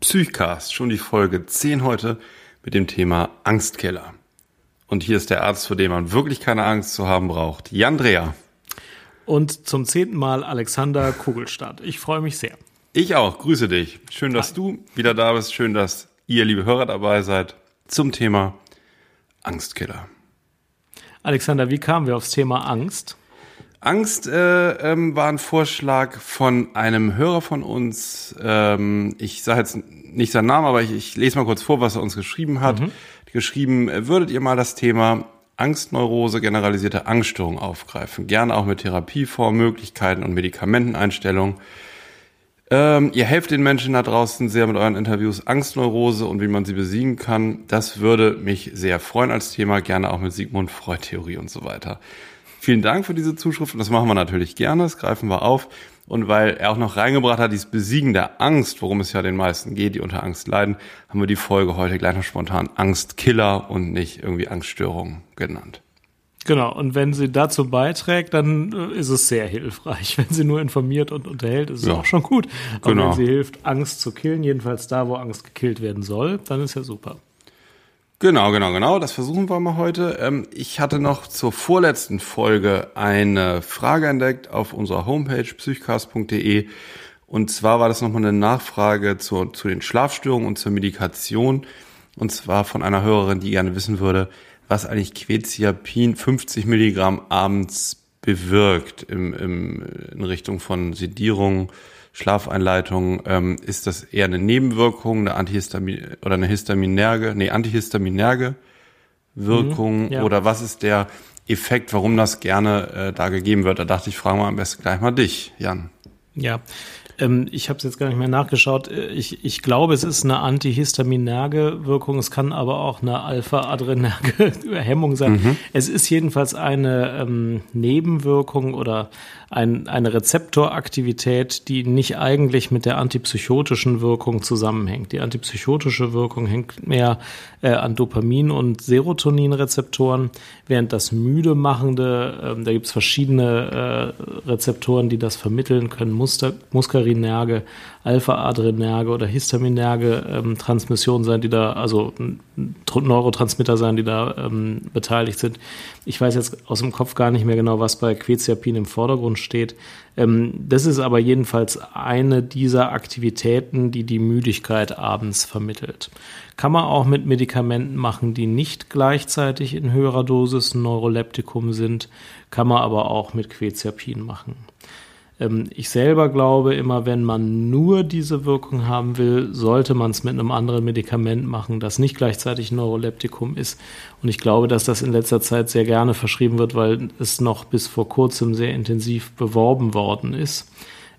Psychcast, schon die Folge 10 heute mit dem Thema Angstkiller. Und hier ist der Arzt, vor dem man wirklich keine Angst zu haben braucht, Jan Dreher. Und zum zehnten Mal Alexander Kugelstadt. Ich freue mich sehr. Ich auch, grüße dich. Schön, dass Hi. du wieder da bist. Schön, dass ihr, liebe Hörer, dabei seid zum Thema Angstkiller. Alexander, wie kamen wir aufs Thema Angst? Angst äh, ähm, war ein Vorschlag von einem Hörer von uns. Ähm, ich sage jetzt nicht seinen Namen, aber ich, ich lese mal kurz vor, was er uns geschrieben hat. Mhm. Geschrieben, äh, würdet ihr mal das Thema Angstneurose, generalisierte Angststörung aufgreifen? Gerne auch mit Therapieformmöglichkeiten und Medikamenteneinstellungen. Ähm, ihr helft den Menschen da draußen sehr mit euren Interviews Angstneurose und wie man sie besiegen kann. Das würde mich sehr freuen als Thema, gerne auch mit Sigmund Freud Theorie und so weiter. Vielen Dank für diese Zuschrift und das machen wir natürlich gerne, das greifen wir auf. Und weil er auch noch reingebracht hat, dieses Besiegen der Angst, worum es ja den meisten geht, die unter Angst leiden, haben wir die Folge heute gleich noch spontan Angstkiller und nicht irgendwie Angststörung genannt. Genau, und wenn sie dazu beiträgt, dann äh, ist es sehr hilfreich. Wenn sie nur informiert und unterhält, ist es ja. auch schon gut. Aber genau. wenn sie hilft, Angst zu killen, jedenfalls da, wo Angst gekillt werden soll, dann ist ja super. Genau, genau, genau. Das versuchen wir mal heute. Ähm, ich hatte noch zur vorletzten Folge eine Frage entdeckt auf unserer Homepage psychcast.de. Und zwar war das nochmal eine Nachfrage zu, zu den Schlafstörungen und zur Medikation. Und zwar von einer Hörerin, die gerne wissen würde, was eigentlich Quetiapin 50 Milligramm abends bewirkt im, im, in Richtung von Sedierung, Schlafeinleitung, ähm, ist das eher eine Nebenwirkung, eine Antihistamin oder eine Histaminerge, nee, Antihistaminerge Wirkung mhm, ja. oder was ist der Effekt, warum das gerne äh, da gegeben wird? Da dachte ich, fragen wir am besten gleich mal dich, Jan. Ja, ähm, ich habe es jetzt gar nicht mehr nachgeschaut. Äh, ich, ich glaube, es ist eine antihistaminerge Wirkung. Es kann aber auch eine alpha-adrenerge Hemmung sein. Mhm. Es ist jedenfalls eine ähm, Nebenwirkung oder ein, eine Rezeptoraktivität, die nicht eigentlich mit der antipsychotischen Wirkung zusammenhängt. Die antipsychotische Wirkung hängt mehr äh, an Dopamin- und Serotoninrezeptoren, während das müde machende, äh, da gibt es verschiedene äh, Rezeptoren, die das vermitteln können, Muster, Muskarinerge, Alpha-Adrenerge oder Histaminerge ähm, Transmissionen sein, die da, also Neurotransmitter sein, die da ähm, beteiligt sind. Ich weiß jetzt aus dem Kopf gar nicht mehr genau, was bei Quetiapin im Vordergrund steht. Ähm, das ist aber jedenfalls eine dieser Aktivitäten, die die Müdigkeit abends vermittelt. Kann man auch mit Medikamenten machen, die nicht gleichzeitig in höherer Dosis ein Neuroleptikum sind, kann man aber auch mit Quetiapin machen. Ähm, ich selber glaube immer, wenn man nur diese Wirkung haben will, sollte man es mit einem anderen Medikament machen, das nicht gleichzeitig Neuroleptikum ist. Und ich glaube, dass das in letzter Zeit sehr gerne verschrieben wird, weil es noch bis vor kurzem sehr intensiv beworben worden ist.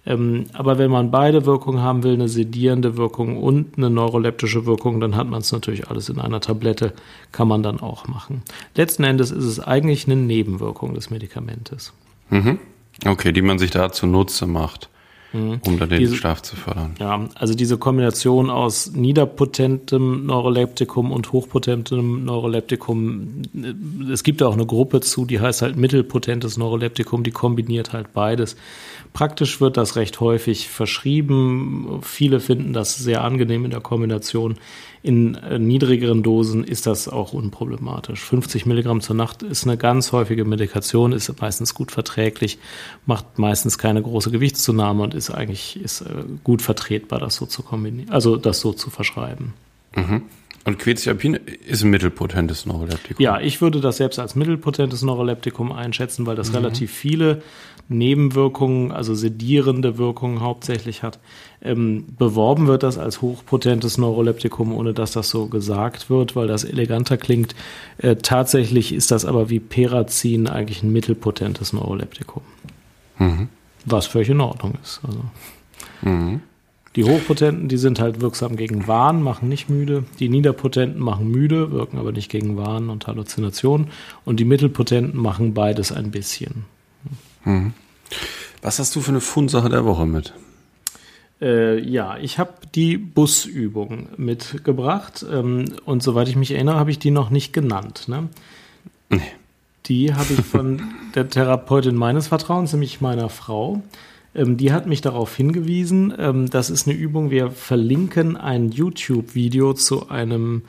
Ähm, aber wenn man beide Wirkungen haben will, eine sedierende Wirkung und eine neuroleptische Wirkung, dann hat man es natürlich alles in einer Tablette, kann man dann auch machen. Letzten Endes ist es eigentlich eine Nebenwirkung des Medikamentes. Mhm. Okay, die man sich da zunutze macht, mhm. um dann den diese, Schlaf zu fördern. Ja, also diese Kombination aus niederpotentem Neuroleptikum und hochpotentem Neuroleptikum, äh, es gibt da auch eine Gruppe zu, die heißt halt mittelpotentes Neuroleptikum, die kombiniert halt beides. Praktisch wird das recht häufig verschrieben. Viele finden das sehr angenehm in der Kombination. In äh, niedrigeren Dosen ist das auch unproblematisch. 50 Milligramm zur Nacht ist eine ganz häufige Medikation, ist meistens gut verträglich, macht meistens keine große Gewichtszunahme und ist eigentlich ist, äh, gut vertretbar, das so zu kombinieren, also das so zu verschreiben. Mhm. Und Quetiapin ist ein mittelpotentes Neuroleptikum. Ja, ich würde das selbst als mittelpotentes Neuroleptikum einschätzen, weil das mhm. relativ viele Nebenwirkungen, also sedierende Wirkungen hauptsächlich hat. Ähm, beworben wird das als hochpotentes Neuroleptikum, ohne dass das so gesagt wird, weil das eleganter klingt. Äh, tatsächlich ist das aber wie Perazin eigentlich ein mittelpotentes Neuroleptikum. Mhm. Was völlig in Ordnung ist. Also. Mhm. Die Hochpotenten, die sind halt wirksam gegen Wahn, machen nicht müde. Die Niederpotenten machen müde, wirken aber nicht gegen Wahn und Halluzinationen. Und die Mittelpotenten machen beides ein bisschen. Mhm. Was hast du für eine Fundsache der Woche mit? Äh, ja, ich habe die Busübung mitgebracht. Ähm, und soweit ich mich erinnere, habe ich die noch nicht genannt. Ne? Nee. Die habe ich von der Therapeutin meines Vertrauens, nämlich meiner Frau. Ähm, die hat mich darauf hingewiesen. Ähm, das ist eine Übung. Wir verlinken ein YouTube-Video zu einem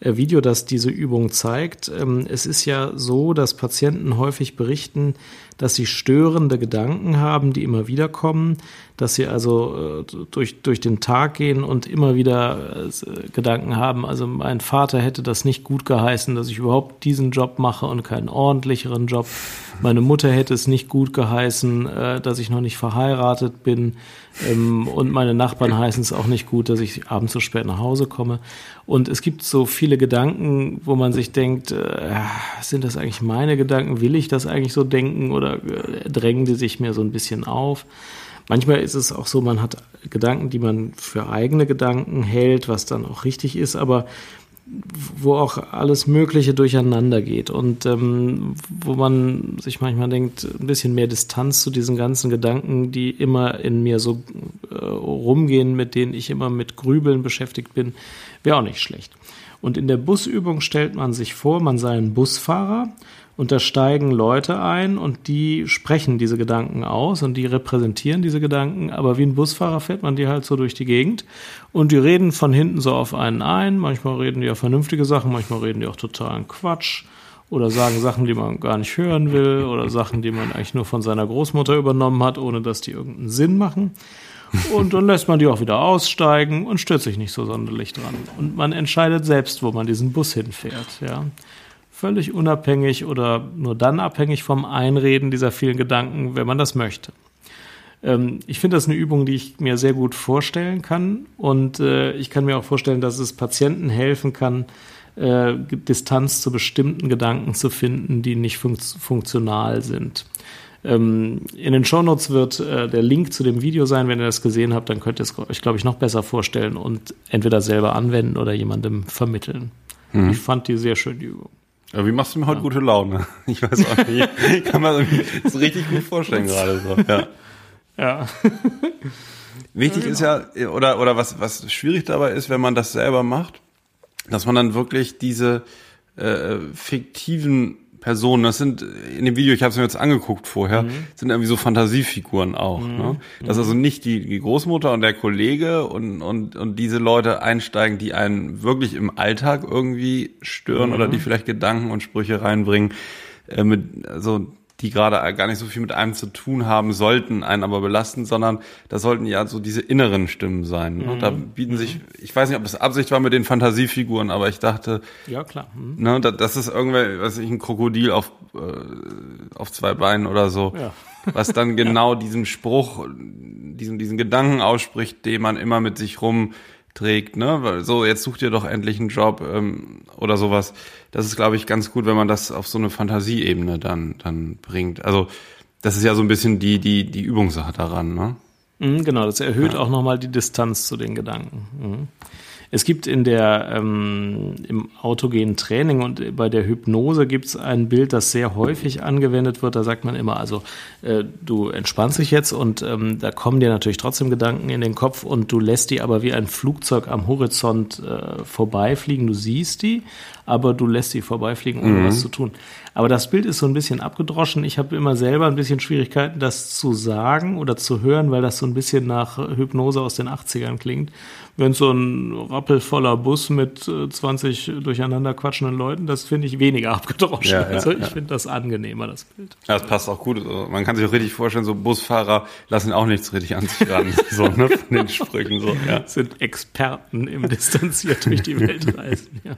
Video, das diese Übung zeigt. Ähm, es ist ja so, dass Patienten häufig berichten, dass sie störende Gedanken haben, die immer wieder kommen, dass sie also äh, durch, durch den Tag gehen und immer wieder äh, Gedanken haben, also mein Vater hätte das nicht gut geheißen, dass ich überhaupt diesen Job mache und keinen ordentlicheren Job. Meine Mutter hätte es nicht gut geheißen, äh, dass ich noch nicht verheiratet bin. Ähm, und meine Nachbarn heißen es auch nicht gut, dass ich abends so spät nach Hause komme. Und es gibt so viele Gedanken, wo man sich denkt, sind das eigentlich meine Gedanken? Will ich das eigentlich so denken oder drängen die sich mir so ein bisschen auf? Manchmal ist es auch so, man hat Gedanken, die man für eigene Gedanken hält, was dann auch richtig ist, aber wo auch alles Mögliche durcheinander geht und ähm, wo man sich manchmal denkt, ein bisschen mehr Distanz zu diesen ganzen Gedanken, die immer in mir so äh, rumgehen, mit denen ich immer mit Grübeln beschäftigt bin, wäre auch nicht schlecht. Und in der Busübung stellt man sich vor, man sei ein Busfahrer und da steigen Leute ein und die sprechen diese Gedanken aus und die repräsentieren diese Gedanken. Aber wie ein Busfahrer fährt man die halt so durch die Gegend und die reden von hinten so auf einen ein. Manchmal reden die ja vernünftige Sachen, manchmal reden die auch totalen Quatsch oder sagen Sachen, die man gar nicht hören will oder Sachen, die man eigentlich nur von seiner Großmutter übernommen hat, ohne dass die irgendeinen Sinn machen. Und dann lässt man die auch wieder aussteigen und stört sich nicht so sonderlich dran. Und man entscheidet selbst, wo man diesen Bus hinfährt, ja völlig unabhängig oder nur dann abhängig vom Einreden dieser vielen Gedanken, wenn man das möchte. Ähm, ich finde das eine Übung, die ich mir sehr gut vorstellen kann und äh, ich kann mir auch vorstellen, dass es Patienten helfen kann, äh, Distanz zu bestimmten Gedanken zu finden, die nicht fun funktional sind. Ähm, in den Shownotes wird äh, der Link zu dem Video sein. Wenn ihr das gesehen habt, dann könnt ihr es euch, glaube ich, noch besser vorstellen und entweder selber anwenden oder jemandem vermitteln. Mhm. Ich fand die sehr schön, die Übung. Aber wie machst du mir heute ja. gute Laune? Ich weiß auch nicht. Ich kann mir das richtig gut vorstellen gerade so. Ja. ja. Wichtig ja, genau. ist ja, oder, oder was, was schwierig dabei ist, wenn man das selber macht, dass man dann wirklich diese äh, fiktiven Personen, das sind in dem Video, ich habe es mir jetzt angeguckt vorher, mhm. sind irgendwie so Fantasiefiguren auch. Mhm. Ne? Das ist also nicht die, die Großmutter und der Kollege und, und, und diese Leute einsteigen, die einen wirklich im Alltag irgendwie stören mhm. oder die vielleicht Gedanken und Sprüche reinbringen. Äh, mit, also die gerade gar nicht so viel mit einem zu tun haben sollten, einen aber belasten, sondern das sollten ja so diese inneren Stimmen sein. Ne? Mhm. Da bieten sich, mhm. ich weiß nicht, ob das Absicht war mit den Fantasiefiguren, aber ich dachte, ja klar, mhm. ne, das ist irgendwer, weiß ich, ein Krokodil auf äh, auf zwei Beinen oder so, ja. was dann genau ja. diesen Spruch, diesen diesen Gedanken ausspricht, den man immer mit sich rum trägt, ne? Weil so, jetzt sucht ihr doch endlich einen Job ähm, oder sowas. Das ist, glaube ich, ganz gut, wenn man das auf so eine Fantasieebene dann, dann bringt. Also das ist ja so ein bisschen die, die, die Übungssache daran, ne? Mhm, genau, das erhöht ja. auch nochmal die Distanz zu den Gedanken. Mhm. Es gibt in der ähm, im autogenen Training und bei der Hypnose gibt es ein Bild, das sehr häufig angewendet wird. Da sagt man immer, also äh, du entspannst dich jetzt und ähm, da kommen dir natürlich trotzdem Gedanken in den Kopf und du lässt die aber wie ein Flugzeug am Horizont äh, vorbeifliegen. Du siehst die, aber du lässt sie vorbeifliegen, ohne mhm. was zu tun. Aber das Bild ist so ein bisschen abgedroschen. Ich habe immer selber ein bisschen Schwierigkeiten, das zu sagen oder zu hören, weil das so ein bisschen nach Hypnose aus den 80ern klingt. Wenn so ein rappelvoller Bus mit 20 äh, durcheinander quatschenden Leuten, das finde ich weniger abgedroschen. Ja, ja, also ich ja. finde das angenehmer, das Bild. Ja, das passt auch gut. Also man kann sich auch richtig vorstellen, so Busfahrer lassen auch nichts richtig an sich ran. so, ne, von den Sprüchen so, ja. Sind Experten im distanziert durch die Welt reisen, ja.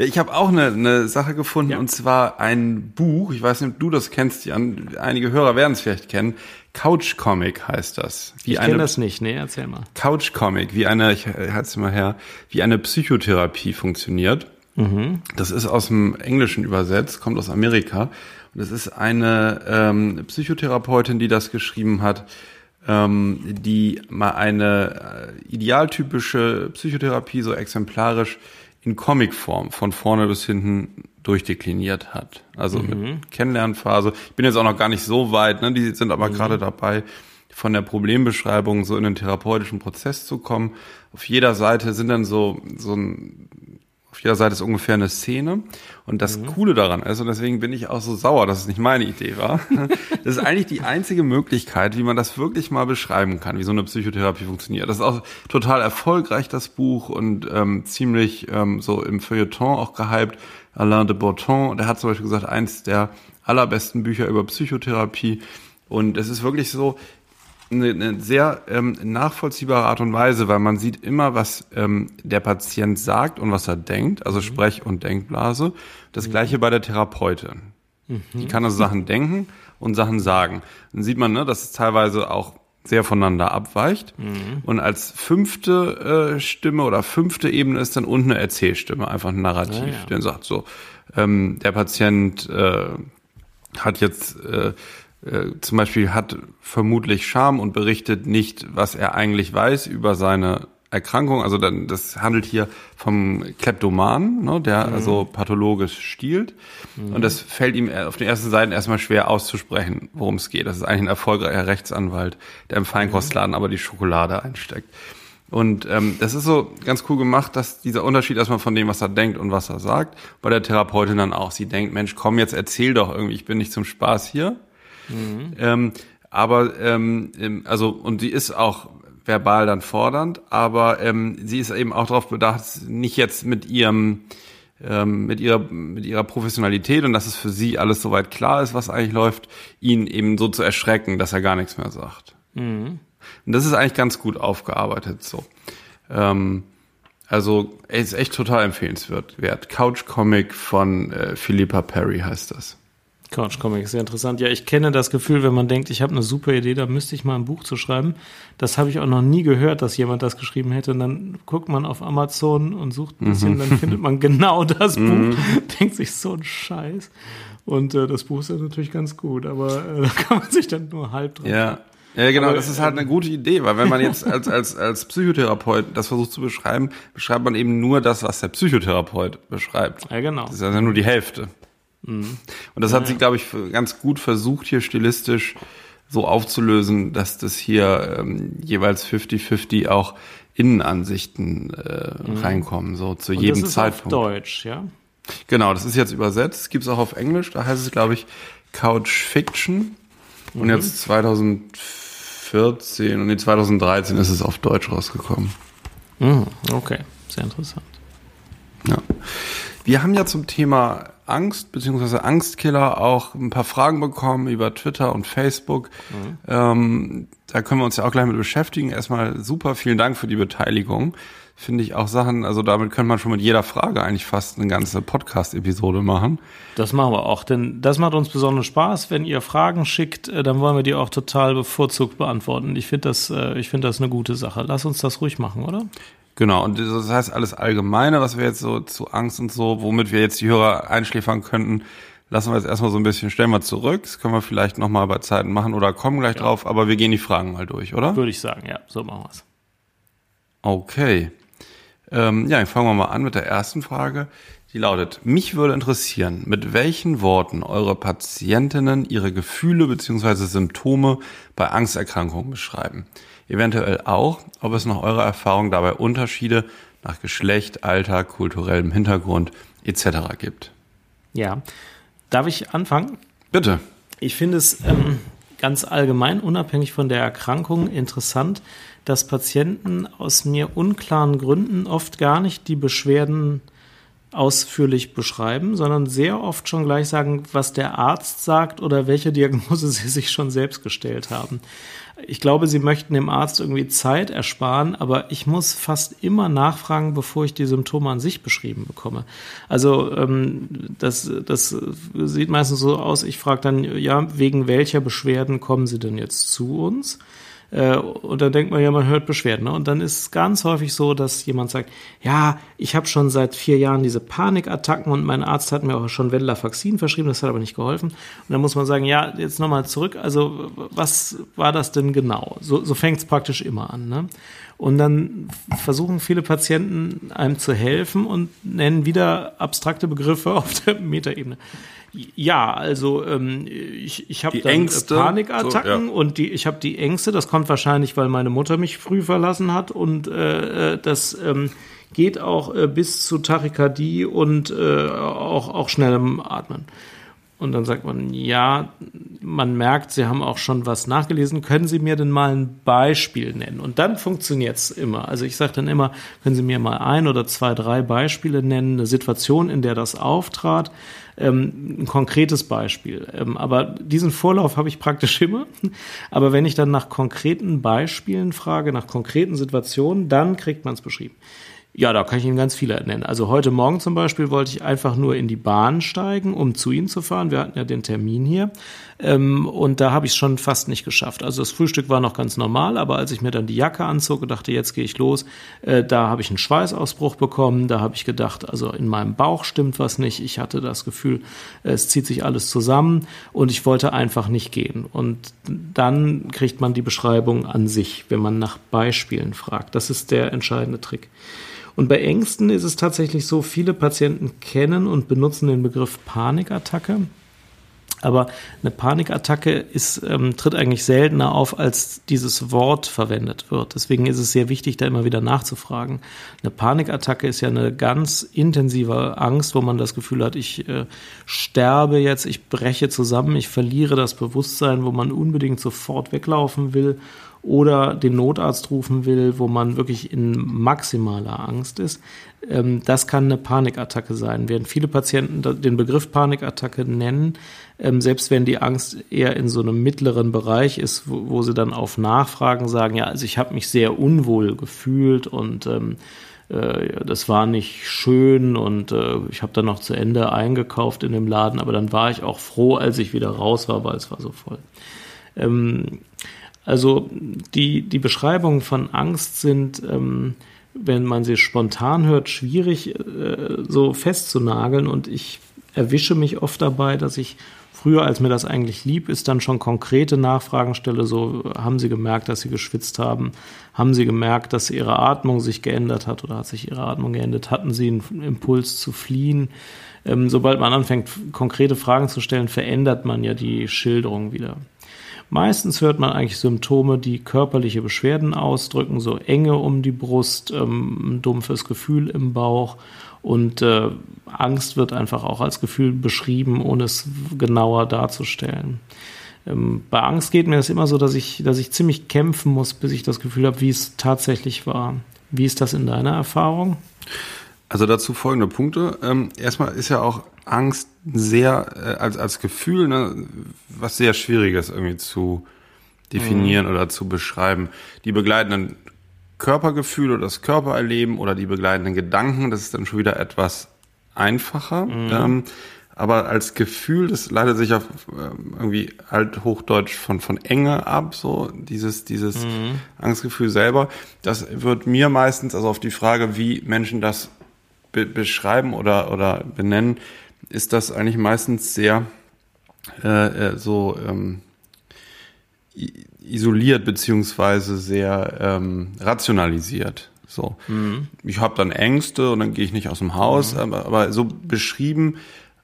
Ja, ich habe auch eine, eine Sache gefunden ja. und zwar ein Buch. Ich weiß nicht, ob du das kennst, Jan. Einige Hörer werden es vielleicht kennen. Couch Comic heißt das. Wie ich kenne das nicht, nee, erzähl mal. Couch Comic, wie eine, ich halte mal her, wie eine Psychotherapie funktioniert. Mhm. Das ist aus dem Englischen übersetzt, kommt aus Amerika. Und es ist eine ähm, Psychotherapeutin, die das geschrieben hat, ähm, die mal eine äh, idealtypische Psychotherapie so exemplarisch in Comicform von vorne bis hinten durchdekliniert hat. Also mhm. mit Kennenlernphase. Ich bin jetzt auch noch gar nicht so weit, ne? die sind aber mhm. gerade dabei, von der Problembeschreibung so in den therapeutischen Prozess zu kommen. Auf jeder Seite sind dann so, so ein auf jeder Seite ist ungefähr eine Szene. Und das mhm. Coole daran ist, und deswegen bin ich auch so sauer, dass es nicht meine Idee war, das ist eigentlich die einzige Möglichkeit, wie man das wirklich mal beschreiben kann, wie so eine Psychotherapie funktioniert. Das ist auch total erfolgreich, das Buch, und ähm, ziemlich ähm, so im Feuilleton auch gehypt. Alain de Botton, der hat zum Beispiel gesagt, eins der allerbesten Bücher über Psychotherapie. Und es ist wirklich so, eine, eine sehr ähm, nachvollziehbare Art und Weise, weil man sieht immer, was ähm, der Patient sagt und was er denkt, also mhm. Sprech- und Denkblase. Das mhm. gleiche bei der Therapeutin. Mhm. Die kann also Sachen denken und Sachen sagen. Dann sieht man, ne, dass es teilweise auch sehr voneinander abweicht. Mhm. Und als fünfte äh, Stimme oder fünfte Ebene ist dann unten eine Erzählstimme, einfach ein Narrativ, ah, ja. der sagt so, ähm, der Patient äh, hat jetzt äh, äh, zum Beispiel hat vermutlich Scham und berichtet nicht, was er eigentlich weiß über seine Erkrankung. Also dann, das handelt hier vom Kleptoman, ne, der mhm. also pathologisch stiehlt. Mhm. Und das fällt ihm auf den ersten Seiten erstmal schwer auszusprechen, worum es geht. Das ist eigentlich ein erfolgreicher Rechtsanwalt, der im Feinkostladen mhm. aber die Schokolade einsteckt. Und ähm, das ist so ganz cool gemacht, dass dieser Unterschied erstmal von dem, was er denkt und was er sagt, bei der Therapeutin dann auch. Sie denkt, Mensch, komm, jetzt erzähl doch irgendwie, ich bin nicht zum Spaß hier. Mhm. Ähm, aber ähm, also und sie ist auch verbal dann fordernd, aber ähm, sie ist eben auch darauf bedacht, nicht jetzt mit ihrem ähm, mit ihrer mit ihrer Professionalität und dass es für sie alles soweit klar ist, was eigentlich läuft, ihn eben so zu erschrecken, dass er gar nichts mehr sagt. Mhm. Und das ist eigentlich ganz gut aufgearbeitet so. Ähm, also ist echt total empfehlenswert. Couch Comic von äh, Philippa Perry heißt das. Couch Comic, sehr interessant. Ja, ich kenne das Gefühl, wenn man denkt, ich habe eine super Idee, da müsste ich mal ein Buch zu schreiben. Das habe ich auch noch nie gehört, dass jemand das geschrieben hätte. Und dann guckt man auf Amazon und sucht ein bisschen, mhm. dann findet man genau das mhm. Buch, denkt sich so ein Scheiß. Und äh, das Buch ist ja natürlich ganz gut, aber äh, da kann man sich dann nur halb dran. Ja. Ja, genau, aber, das ist halt eine gute Idee, weil wenn man jetzt als, als, als Psychotherapeut das versucht zu beschreiben, beschreibt man eben nur das, was der Psychotherapeut beschreibt. Ja, genau. Das ist also nur die Hälfte. Mhm. Und das hat ja, sie, glaube ich, ganz gut versucht, hier stilistisch so aufzulösen, dass das hier ähm, jeweils 50-50 auch Innenansichten äh, mhm. reinkommen, so zu Und jedem das ist Zeitpunkt. Auf Deutsch, ja? Genau, das ist jetzt übersetzt, gibt es auch auf Englisch, da heißt es, glaube ich, Couch Fiction. Und mhm. jetzt 2014 und in 2013 ist es auf Deutsch rausgekommen. Mhm, okay, sehr interessant. Ja. Wir haben ja zum Thema Angst bzw. Angstkiller auch ein paar Fragen bekommen über Twitter und Facebook. Mhm. Ähm, da können wir uns ja auch gleich mit beschäftigen. Erstmal super, vielen Dank für die Beteiligung. Finde ich auch Sachen, also damit könnte man schon mit jeder Frage eigentlich fast eine ganze Podcast-Episode machen. Das machen wir auch, denn das macht uns besonders Spaß. Wenn ihr Fragen schickt, äh, dann wollen wir die auch total bevorzugt beantworten. Ich finde das, äh, ich finde das eine gute Sache. Lass uns das ruhig machen, oder? Genau, und das heißt alles Allgemeine, was wir jetzt so zu Angst und so, womit wir jetzt die Hörer einschläfern könnten, lassen wir jetzt erstmal so ein bisschen, stellen wir zurück. Das können wir vielleicht nochmal bei Zeiten machen oder kommen gleich ja. drauf, aber wir gehen die Fragen mal durch, oder? Würde ich sagen, ja, so machen wir's. Okay. Ähm, ja, fangen wir mal an mit der ersten Frage. Die lautet, mich würde interessieren, mit welchen Worten eure Patientinnen ihre Gefühle bzw. Symptome bei Angsterkrankungen beschreiben. Eventuell auch, ob es nach eurer Erfahrung dabei Unterschiede nach Geschlecht, Alter, kulturellem Hintergrund etc. gibt. Ja. Darf ich anfangen? Bitte. Ich finde es ähm, ganz allgemein, unabhängig von der Erkrankung, interessant, dass Patienten aus mir unklaren Gründen oft gar nicht die Beschwerden ausführlich beschreiben, sondern sehr oft schon gleich sagen, was der Arzt sagt oder welche Diagnose sie sich schon selbst gestellt haben. Ich glaube, sie möchten dem Arzt irgendwie Zeit ersparen, aber ich muss fast immer nachfragen, bevor ich die Symptome an sich beschrieben bekomme. Also ähm, das, das sieht meistens so aus, ich frage dann, ja, wegen welcher Beschwerden kommen Sie denn jetzt zu uns? Äh, und dann denkt man ja, man hört Beschwerden. Ne? Und dann ist es ganz häufig so, dass jemand sagt, ja, ich habe schon seit vier Jahren diese Panikattacken und mein Arzt hat mir auch schon Venlafaxin verschrieben, das hat aber nicht geholfen. Und dann muss man sagen, ja, jetzt nochmal zurück, also was war das denn genau? So, so fängt es praktisch immer an. Ne? Und dann versuchen viele Patienten einem zu helfen und nennen wieder abstrakte Begriffe auf der Metaebene. Ja, also ähm, ich, ich habe dann Ängste, Panikattacken so, ja. und die, ich habe die Ängste. Das kommt wahrscheinlich, weil meine Mutter mich früh verlassen hat und äh, äh das ähm, geht auch äh, bis zu Tachykardie und äh, auch, auch schnellem Atmen. Und dann sagt man, ja, man merkt, Sie haben auch schon was nachgelesen. Können Sie mir denn mal ein Beispiel nennen? Und dann funktioniert's immer. Also ich sage dann immer, können Sie mir mal ein oder zwei, drei Beispiele nennen, eine Situation, in der das auftrat, ähm, ein konkretes Beispiel. Ähm, aber diesen Vorlauf habe ich praktisch immer. Aber wenn ich dann nach konkreten Beispielen frage, nach konkreten Situationen, dann kriegt man es beschrieben. Ja, da kann ich Ihnen ganz viele nennen. Also heute Morgen zum Beispiel wollte ich einfach nur in die Bahn steigen, um zu Ihnen zu fahren. Wir hatten ja den Termin hier. Ähm, und da habe ich es schon fast nicht geschafft. Also das Frühstück war noch ganz normal, aber als ich mir dann die Jacke anzog und dachte, jetzt gehe ich los, äh, da habe ich einen Schweißausbruch bekommen. Da habe ich gedacht, also in meinem Bauch stimmt was nicht. Ich hatte das Gefühl, es zieht sich alles zusammen und ich wollte einfach nicht gehen. Und dann kriegt man die Beschreibung an sich, wenn man nach Beispielen fragt. Das ist der entscheidende Trick. Und bei Ängsten ist es tatsächlich so, viele Patienten kennen und benutzen den Begriff Panikattacke. Aber eine Panikattacke ist, ähm, tritt eigentlich seltener auf, als dieses Wort verwendet wird. Deswegen ist es sehr wichtig, da immer wieder nachzufragen. Eine Panikattacke ist ja eine ganz intensive Angst, wo man das Gefühl hat, ich äh, sterbe jetzt, ich breche zusammen, ich verliere das Bewusstsein, wo man unbedingt sofort weglaufen will oder den Notarzt rufen will, wo man wirklich in maximaler Angst ist. Ähm, das kann eine Panikattacke sein. Während viele Patienten den Begriff Panikattacke nennen, ähm, selbst wenn die Angst eher in so einem mittleren Bereich ist, wo, sie dann auf Nachfragen sagen, ja, also ich habe mich sehr unwohl gefühlt und ähm, äh, das war nicht schön und äh, ich habe dann noch zu Ende eingekauft in dem Laden, aber dann war ich auch froh, als ich wieder raus war, weil es war so voll. Also die, die Beschreibungen von Angst sind, ähm, wenn man sie spontan hört, schwierig äh, so festzunageln und ich erwische mich oft dabei, dass ich früher, als mir das eigentlich lieb ist, dann schon konkrete Nachfragen stelle, so haben Sie gemerkt, dass Sie geschwitzt haben? Haben Sie gemerkt, dass Ihre Atmung sich geändert hat oder hat sich Ihre Atmung geändert? Hatten Sie einen Impuls zu fliehen? Ähm, sobald man anfängt, konkrete Fragen zu stellen, verändert man ja die Schilderung wieder. Meistens hört man eigentlich Symptome, die körperliche Beschwerden ausdrücken, so Enge um die Brust, ähm, ein dumpfes Gefühl im Bauch und äh, Angst wird einfach auch als Gefühl beschrieben, ohne es genauer darzustellen. Ähm, bei Angst geht mir das immer so, dass ich, dass ich ziemlich kämpfen muss, bis ich das Gefühl habe, wie es tatsächlich war. Wie ist das in deiner Erfahrung? Also dazu folgende Punkte. Ähm, erstmal ist ja auch Angst sehr äh, als, als Gefühl, ne, was sehr schwieriges irgendwie zu definieren mhm. oder zu beschreiben. Die begleitenden Körpergefühle oder das Körpererleben oder die begleitenden Gedanken, das ist dann schon wieder etwas einfacher. Mhm. Ähm, aber als Gefühl, das leitet sich auf ähm, irgendwie althochdeutsch von, von Enge ab, so dieses, dieses mhm. Angstgefühl selber. Das wird mir meistens, also auf die Frage, wie Menschen das be beschreiben oder, oder benennen, ist das eigentlich meistens sehr äh, äh so ähm, isoliert beziehungsweise sehr ähm, rationalisiert. So, mhm. ich habe dann Ängste und dann gehe ich nicht aus dem Haus, mhm. aber, aber so beschrieben,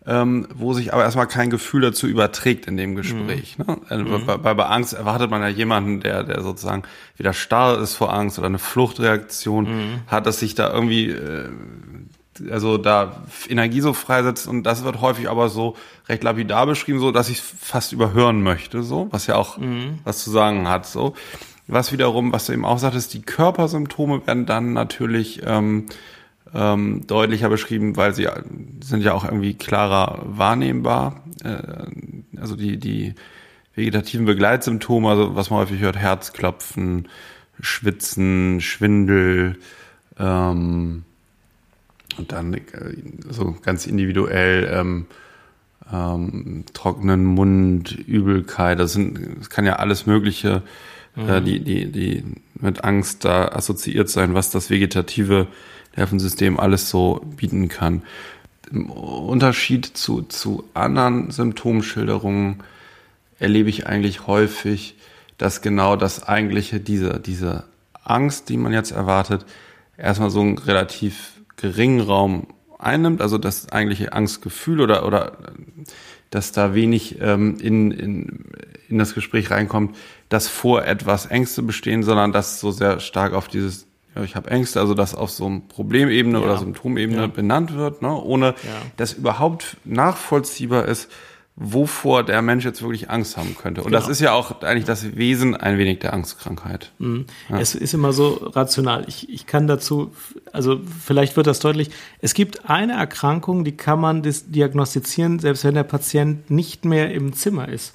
ähm, wo sich aber erstmal kein Gefühl dazu überträgt in dem Gespräch. Mhm. Ne? Also mhm. bei, bei, Angst erwartet man ja jemanden, der, der sozusagen wieder starr ist vor Angst oder eine Fluchtreaktion mhm. hat, dass sich da irgendwie äh, also da Energie so freisetzt und das wird häufig aber so recht lapidar beschrieben, so dass ich fast überhören möchte, so, was ja auch mhm. was zu sagen hat, so. Was wiederum, was du eben auch sagtest, die Körpersymptome werden dann natürlich ähm, ähm, deutlicher beschrieben, weil sie sind ja auch irgendwie klarer wahrnehmbar. Äh, also die, die vegetativen Begleitsymptome, also was man häufig hört, Herzklopfen, Schwitzen, Schwindel, ähm, und dann äh, so ganz individuell ähm, ähm, trockenen Mund, Übelkeit, das sind, das kann ja alles Mögliche, äh, mhm. äh, die, die, die mit Angst da assoziiert sein, was das vegetative Nervensystem alles so bieten kann. Im Unterschied zu, zu anderen Symptomschilderungen erlebe ich eigentlich häufig, dass genau das eigentliche, diese, diese Angst, die man jetzt erwartet, erstmal so ein relativ geringen Raum einnimmt, also das eigentliche Angstgefühl oder, oder dass da wenig ähm, in, in, in das Gespräch reinkommt, dass vor etwas Ängste bestehen, sondern dass so sehr stark auf dieses ich habe Ängste, also dass auf so einem Problemebene ja. oder Symptomebene ja. benannt wird, ne, ohne ja. dass überhaupt nachvollziehbar ist, wovor der Mensch jetzt wirklich Angst haben könnte. Und genau. das ist ja auch eigentlich das Wesen ein wenig der Angstkrankheit. Mhm. Ja. Es ist immer so rational. Ich, ich kann dazu, also vielleicht wird das deutlich, es gibt eine Erkrankung, die kann man diagnostizieren, selbst wenn der Patient nicht mehr im Zimmer ist.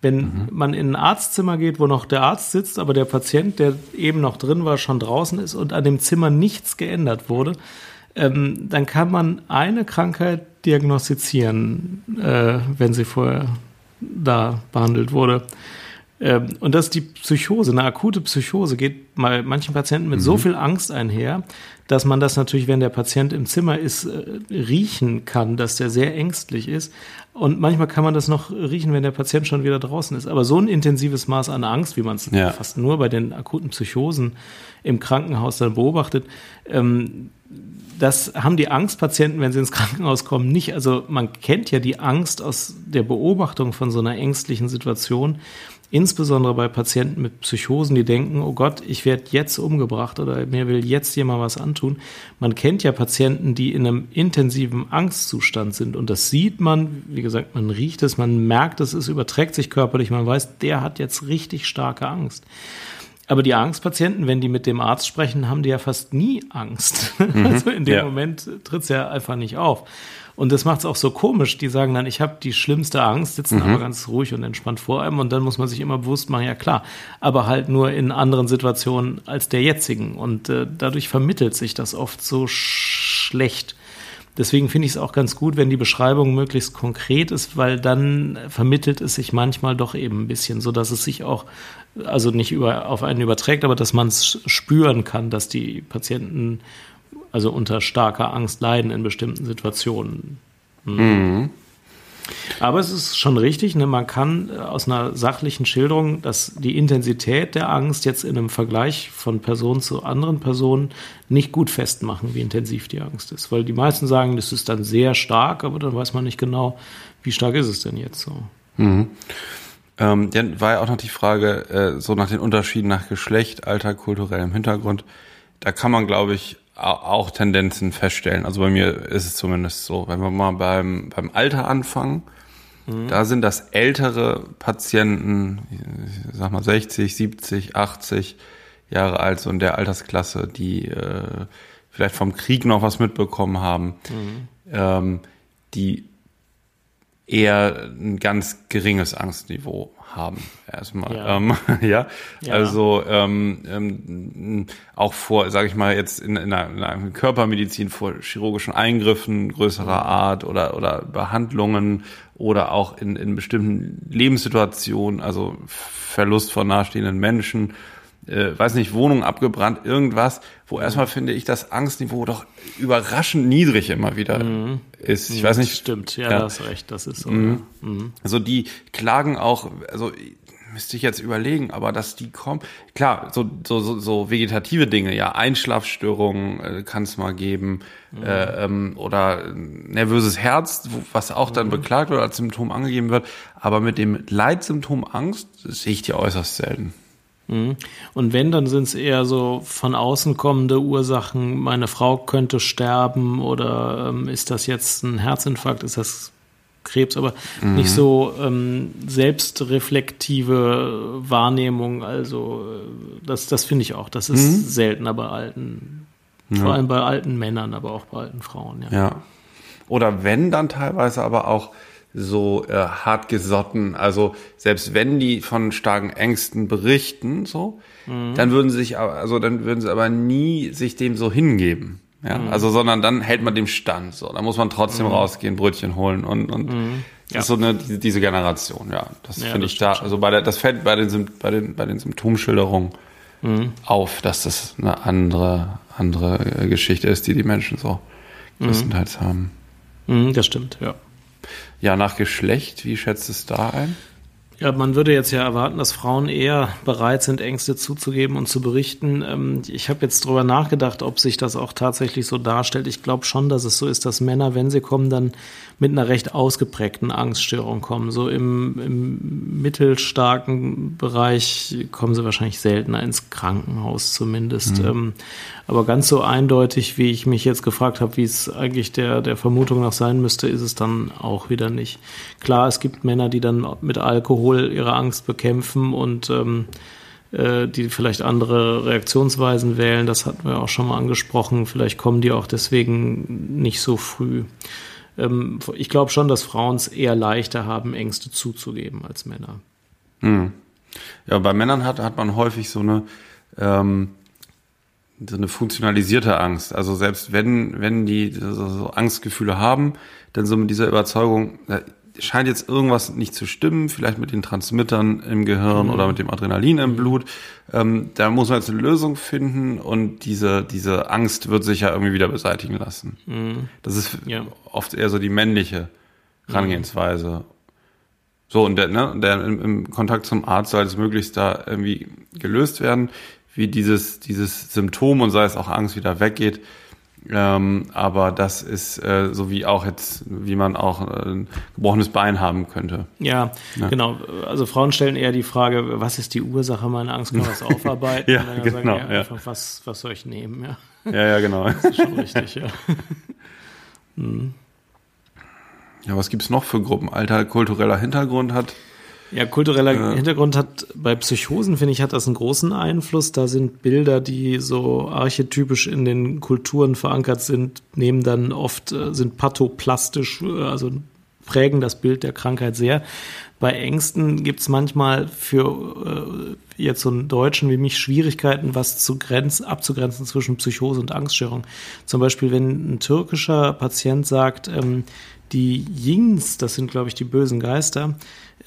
Wenn mhm. man in ein Arztzimmer geht, wo noch der Arzt sitzt, aber der Patient, der eben noch drin war, schon draußen ist und an dem Zimmer nichts geändert wurde, ähm, dann kann man eine Krankheit diagnostizieren, äh, wenn sie vorher da behandelt wurde. Ähm, und das ist die Psychose. Eine akute Psychose geht mal manchen Patienten mit mhm. so viel Angst einher, dass man das natürlich, wenn der Patient im Zimmer ist, äh, riechen kann, dass der sehr ängstlich ist. Und manchmal kann man das noch riechen, wenn der Patient schon wieder draußen ist. Aber so ein intensives Maß an Angst, wie man es ja. fast nur bei den akuten Psychosen im Krankenhaus dann beobachtet, ähm, das haben die Angstpatienten, wenn sie ins Krankenhaus kommen, nicht. Also man kennt ja die Angst aus der Beobachtung von so einer ängstlichen Situation, insbesondere bei Patienten mit Psychosen, die denken, oh Gott, ich werde jetzt umgebracht oder mir will jetzt jemand was antun. Man kennt ja Patienten, die in einem intensiven Angstzustand sind und das sieht man, wie gesagt, man riecht es, man merkt es, es überträgt sich körperlich, man weiß, der hat jetzt richtig starke Angst. Aber die Angstpatienten, wenn die mit dem Arzt sprechen, haben die ja fast nie Angst. Mhm. Also in dem ja. Moment tritt es ja einfach nicht auf. Und das macht es auch so komisch. Die sagen dann, ich habe die schlimmste Angst, sitzen mhm. aber ganz ruhig und entspannt vor einem. Und dann muss man sich immer bewusst machen, ja klar, aber halt nur in anderen Situationen als der jetzigen. Und äh, dadurch vermittelt sich das oft so schlecht. Deswegen finde ich es auch ganz gut, wenn die Beschreibung möglichst konkret ist, weil dann vermittelt es sich manchmal doch eben ein bisschen, so dass es sich auch also nicht über, auf einen überträgt, aber dass man es spüren kann, dass die Patienten also unter starker Angst leiden in bestimmten Situationen. Mhm. Mhm. Aber es ist schon richtig, ne? man kann äh, aus einer sachlichen Schilderung, dass die Intensität der Angst jetzt in einem Vergleich von Person zu anderen Personen nicht gut festmachen, wie intensiv die Angst ist. Weil die meisten sagen, das ist dann sehr stark, aber dann weiß man nicht genau, wie stark ist es denn jetzt so. Mhm. Ähm, dann war ja auch noch die Frage, äh, so nach den Unterschieden nach Geschlecht, Alter, kulturellem Hintergrund. Da kann man, glaube ich, auch Tendenzen feststellen. Also bei mir ist es zumindest so. Wenn wir mal beim, beim Alter anfangen, mhm. da sind das ältere Patienten, ich sag mal 60, 70, 80 Jahre alt, so in der Altersklasse, die äh, vielleicht vom Krieg noch was mitbekommen haben, mhm. ähm, die eher ein ganz geringes Angstniveau haben erstmal. Ja, ähm, ja? ja. also ähm, ähm, auch vor, sage ich mal jetzt in, in, einer, in einer Körpermedizin vor chirurgischen Eingriffen größerer Art oder oder Behandlungen oder auch in, in bestimmten Lebenssituationen, also Verlust von nahestehenden Menschen äh, weiß nicht, Wohnung abgebrannt, irgendwas, wo erstmal finde ich das Angstniveau doch überraschend niedrig immer wieder mhm. ist. Ich weiß nicht. Stimmt, ja, ja, hast recht, das ist so. Mhm. Ja. Mhm. Also die klagen auch, also müsste ich jetzt überlegen, aber dass die kommen, klar, so, so, so, so vegetative Dinge, ja, Einschlafstörungen äh, kann es mal geben, mhm. äh, ähm, oder nervöses Herz, was auch dann mhm. beklagt oder als Symptom angegeben wird, aber mit dem Leitsymptom Angst sehe ich die äußerst selten. Mhm. Und wenn, dann sind es eher so von außen kommende Ursachen, meine Frau könnte sterben oder ähm, ist das jetzt ein Herzinfarkt, ist das Krebs, aber mhm. nicht so ähm, selbstreflektive Wahrnehmung. Also äh, das, das finde ich auch. Das ist mhm. seltener bei alten, ja. vor allem bei alten Männern, aber auch bei alten Frauen. Ja. ja. Oder wenn dann teilweise aber auch so äh, hart gesotten. Also selbst wenn die von starken Ängsten berichten, so, mhm. dann würden sie sich, also dann würden sie aber nie sich dem so hingeben. Ja, mhm. also sondern dann hält man dem Stand. So, da muss man trotzdem mhm. rausgehen, Brötchen holen und und mhm. ja. ist so eine diese Generation. Ja, das ja, finde ich da. Also bei der, das fällt bei den bei den bei den Symptomschilderungen mhm. auf, dass das eine andere andere Geschichte ist, die die Menschen so mhm. größtenteils haben. Das stimmt, ja. Ja, nach Geschlecht, wie schätzt es da ein? Ja, man würde jetzt ja erwarten, dass Frauen eher bereit sind, Ängste zuzugeben und zu berichten. Ähm, ich habe jetzt drüber nachgedacht, ob sich das auch tatsächlich so darstellt. Ich glaube schon, dass es so ist, dass Männer, wenn sie kommen, dann mit einer recht ausgeprägten Angststörung kommen. So im, im mittelstarken Bereich kommen sie wahrscheinlich seltener ins Krankenhaus zumindest. Mhm. Ähm, aber ganz so eindeutig, wie ich mich jetzt gefragt habe, wie es eigentlich der, der Vermutung nach sein müsste, ist es dann auch wieder nicht. Klar, es gibt Männer, die dann mit Alkohol ihre Angst bekämpfen und ähm, äh, die vielleicht andere Reaktionsweisen wählen. Das hatten wir auch schon mal angesprochen. Vielleicht kommen die auch deswegen nicht so früh. Ähm, ich glaube schon, dass Frauen es eher leichter haben, Ängste zuzugeben als Männer. Hm. Ja, bei Männern hat, hat man häufig so eine, ähm, so eine funktionalisierte Angst. Also selbst wenn, wenn die so, Angstgefühle haben, dann so mit dieser Überzeugung, scheint jetzt irgendwas nicht zu stimmen, vielleicht mit den Transmittern im Gehirn mhm. oder mit dem Adrenalin im Blut. Ähm, da muss man jetzt eine Lösung finden und diese, diese Angst wird sich ja irgendwie wieder beseitigen lassen. Mhm. Das ist ja. oft eher so die männliche Herangehensweise. Mhm. So, und der, ne, der im, im Kontakt zum Arzt soll es möglichst da irgendwie gelöst werden, wie dieses, dieses Symptom und sei es auch Angst wieder weggeht. Ähm, aber das ist äh, so wie auch jetzt, wie man auch äh, ein gebrochenes Bein haben könnte. Ja, ja, genau. Also Frauen stellen eher die Frage, was ist die Ursache meiner Angst, kann man das aufarbeiten? ja, genau. Sagen, ja, einfach, was, was soll ich nehmen? Ja, ja, ja genau. Das ist schon richtig, ja. hm. Ja, was gibt's noch für Gruppen? Alter kultureller Hintergrund hat ja, kultureller ja. Hintergrund hat bei Psychosen, finde ich, hat das einen großen Einfluss. Da sind Bilder, die so archetypisch in den Kulturen verankert sind, nehmen dann oft, äh, sind pathoplastisch, äh, also prägen das Bild der Krankheit sehr. Bei Ängsten gibt es manchmal für äh, jetzt so einen Deutschen wie mich Schwierigkeiten, was zu grenzen, abzugrenzen zwischen Psychose und Angststörung. Zum Beispiel, wenn ein türkischer Patient sagt, ähm, die Yings, das sind, glaube ich, die bösen Geister,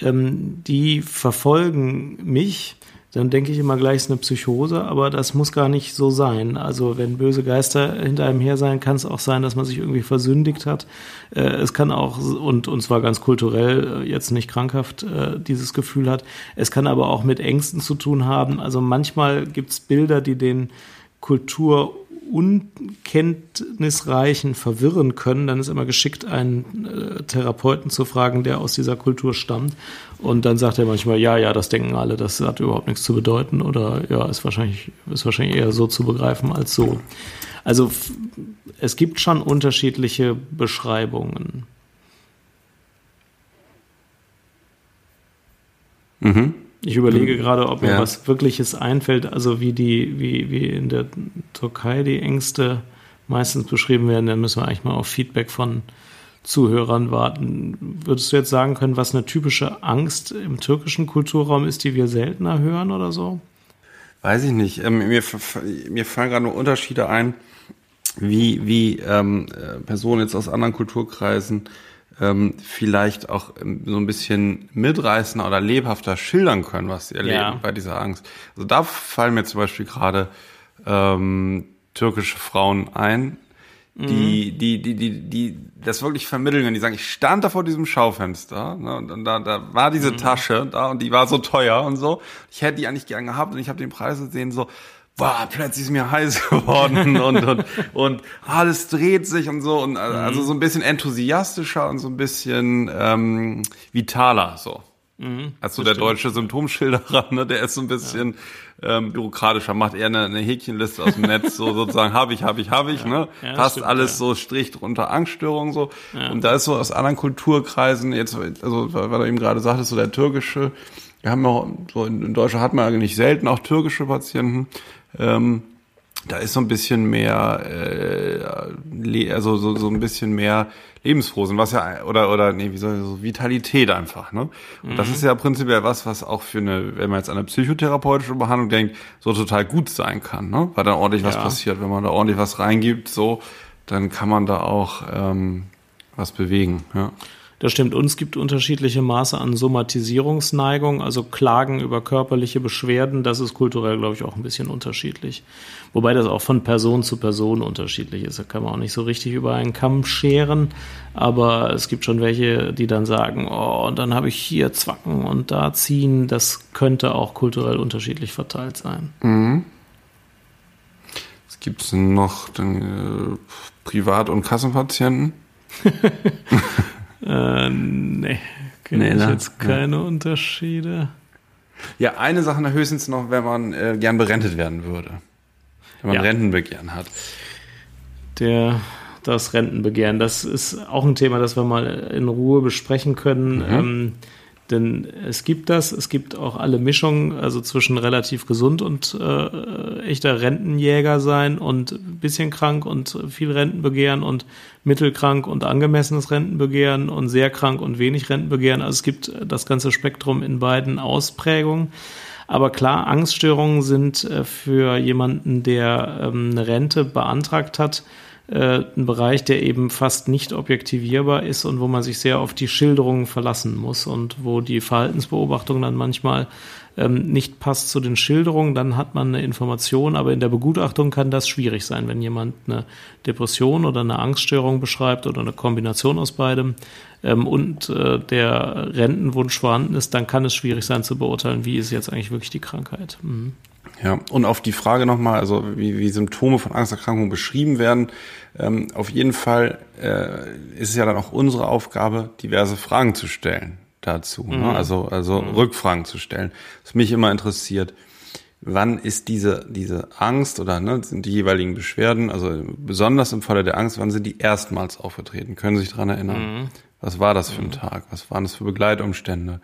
ähm, die verfolgen mich, dann denke ich immer gleich, es ist eine Psychose, aber das muss gar nicht so sein. Also wenn böse Geister hinter einem her sein, kann es auch sein, dass man sich irgendwie versündigt hat. Äh, es kann auch, und, und zwar ganz kulturell, äh, jetzt nicht krankhaft, äh, dieses Gefühl hat. Es kann aber auch mit Ängsten zu tun haben. Also manchmal gibt es Bilder, die den Kultur Unkenntnisreichen verwirren können, dann ist immer geschickt, einen äh, Therapeuten zu fragen, der aus dieser Kultur stammt. Und dann sagt er manchmal, ja, ja, das denken alle, das hat überhaupt nichts zu bedeuten oder ja, ist wahrscheinlich, ist wahrscheinlich eher so zu begreifen als so. Also es gibt schon unterschiedliche Beschreibungen. Mhm. Ich überlege mhm. gerade, ob mir ja. was Wirkliches einfällt, also wie die, wie, wie in der Türkei die Ängste meistens beschrieben werden, dann müssen wir eigentlich mal auf Feedback von Zuhörern warten. Würdest du jetzt sagen können, was eine typische Angst im türkischen Kulturraum ist, die wir seltener hören oder so? Weiß ich nicht. Ähm, mir, mir fallen gerade nur Unterschiede ein, wie, wie ähm, äh, Personen jetzt aus anderen Kulturkreisen ähm, vielleicht auch ähm, so ein bisschen mitreißender oder lebhafter schildern können, was sie erleben ja. bei dieser Angst. Also da fallen mir zum Beispiel gerade ähm, türkische Frauen ein, die, mhm. die, die, die, die das wirklich vermitteln, wenn die sagen, ich stand da vor diesem Schaufenster ne, und da, da war diese mhm. Tasche da und die war so teuer und so. Ich hätte die eigentlich gern gehabt und ich habe den Preis gesehen, so, boah, plötzlich ist mir heiß geworden und, und, und alles dreht sich und so. Und also so ein bisschen enthusiastischer und so ein bisschen ähm, vitaler so. Mhm, als so der deutsche Symptomschilderer, ne, der ist so ein bisschen ja. ähm, bürokratischer, macht eher eine, eine Häkchenliste aus dem Netz, so sozusagen habe ich, habe ich, habe ich, ja. ne, ja, passt stimmt, alles so Strich drunter Angststörung so. Und da ist so aus anderen Kulturkreisen jetzt, also weil du eben gerade sagtest, so der türkische, wir haben ja so in, in Deutschland hat man eigentlich selten auch türkische Patienten, ähm, da ist so ein bisschen mehr, äh, also so, so ein bisschen mehr Lebensfrohsinn, was ja, oder, oder, nee, wie soll ich so, Vitalität einfach, ne? Und mhm. das ist ja prinzipiell was, was auch für eine, wenn man jetzt an eine psychotherapeutische Behandlung denkt, so total gut sein kann, ne? Weil da ordentlich ja. was passiert. Wenn man da ordentlich was reingibt, so, dann kann man da auch ähm, was bewegen, ja. Das stimmt. Und es gibt unterschiedliche Maße an Somatisierungsneigung, also Klagen über körperliche Beschwerden. Das ist kulturell, glaube ich, auch ein bisschen unterschiedlich. Wobei das auch von Person zu Person unterschiedlich ist. Da kann man auch nicht so richtig über einen Kamm scheren. Aber es gibt schon welche, die dann sagen, oh, und dann habe ich hier Zwacken und da ziehen. Das könnte auch kulturell unterschiedlich verteilt sein. Mhm. Es gibt noch den, äh, Privat- und Kassenpatienten. Äh, nee, kenne nee, ich ne? jetzt keine ja. Unterschiede. Ja, eine Sache höchstens noch, wenn man äh, gern berentet werden würde. Wenn man ja. Rentenbegehren hat. Der, das Rentenbegehren, das ist auch ein Thema, das wir mal in Ruhe besprechen können. Mhm. Ähm, denn es gibt das, es gibt auch alle Mischungen, also zwischen relativ gesund und äh, echter Rentenjäger sein und bisschen krank und viel Rentenbegehren und mittelkrank und angemessenes Rentenbegehren und sehr krank und wenig Rentenbegehren. Also es gibt das ganze Spektrum in beiden Ausprägungen. Aber klar, Angststörungen sind äh, für jemanden, der ähm, eine Rente beantragt hat, äh, ein Bereich, der eben fast nicht objektivierbar ist und wo man sich sehr auf die Schilderungen verlassen muss und wo die Verhaltensbeobachtung dann manchmal ähm, nicht passt zu den Schilderungen, dann hat man eine Information, aber in der Begutachtung kann das schwierig sein, wenn jemand eine Depression oder eine Angststörung beschreibt oder eine Kombination aus beidem ähm, und äh, der Rentenwunsch vorhanden ist, dann kann es schwierig sein zu beurteilen, wie ist jetzt eigentlich wirklich die Krankheit. Mhm. Ja, und auf die Frage nochmal, also wie, wie Symptome von Angsterkrankungen beschrieben werden, ähm, auf jeden Fall äh, ist es ja dann auch unsere Aufgabe, diverse Fragen zu stellen dazu. Ne? Mhm. Ne? Also, also mhm. Rückfragen zu stellen. Was mich immer interessiert, wann ist diese, diese Angst oder ne, sind die jeweiligen Beschwerden, also besonders im Falle der Angst, wann sind die erstmals aufgetreten? Können Sie sich dran erinnern? Mhm. Was war das für ein mhm. Tag? Was waren das für Begleitumstände?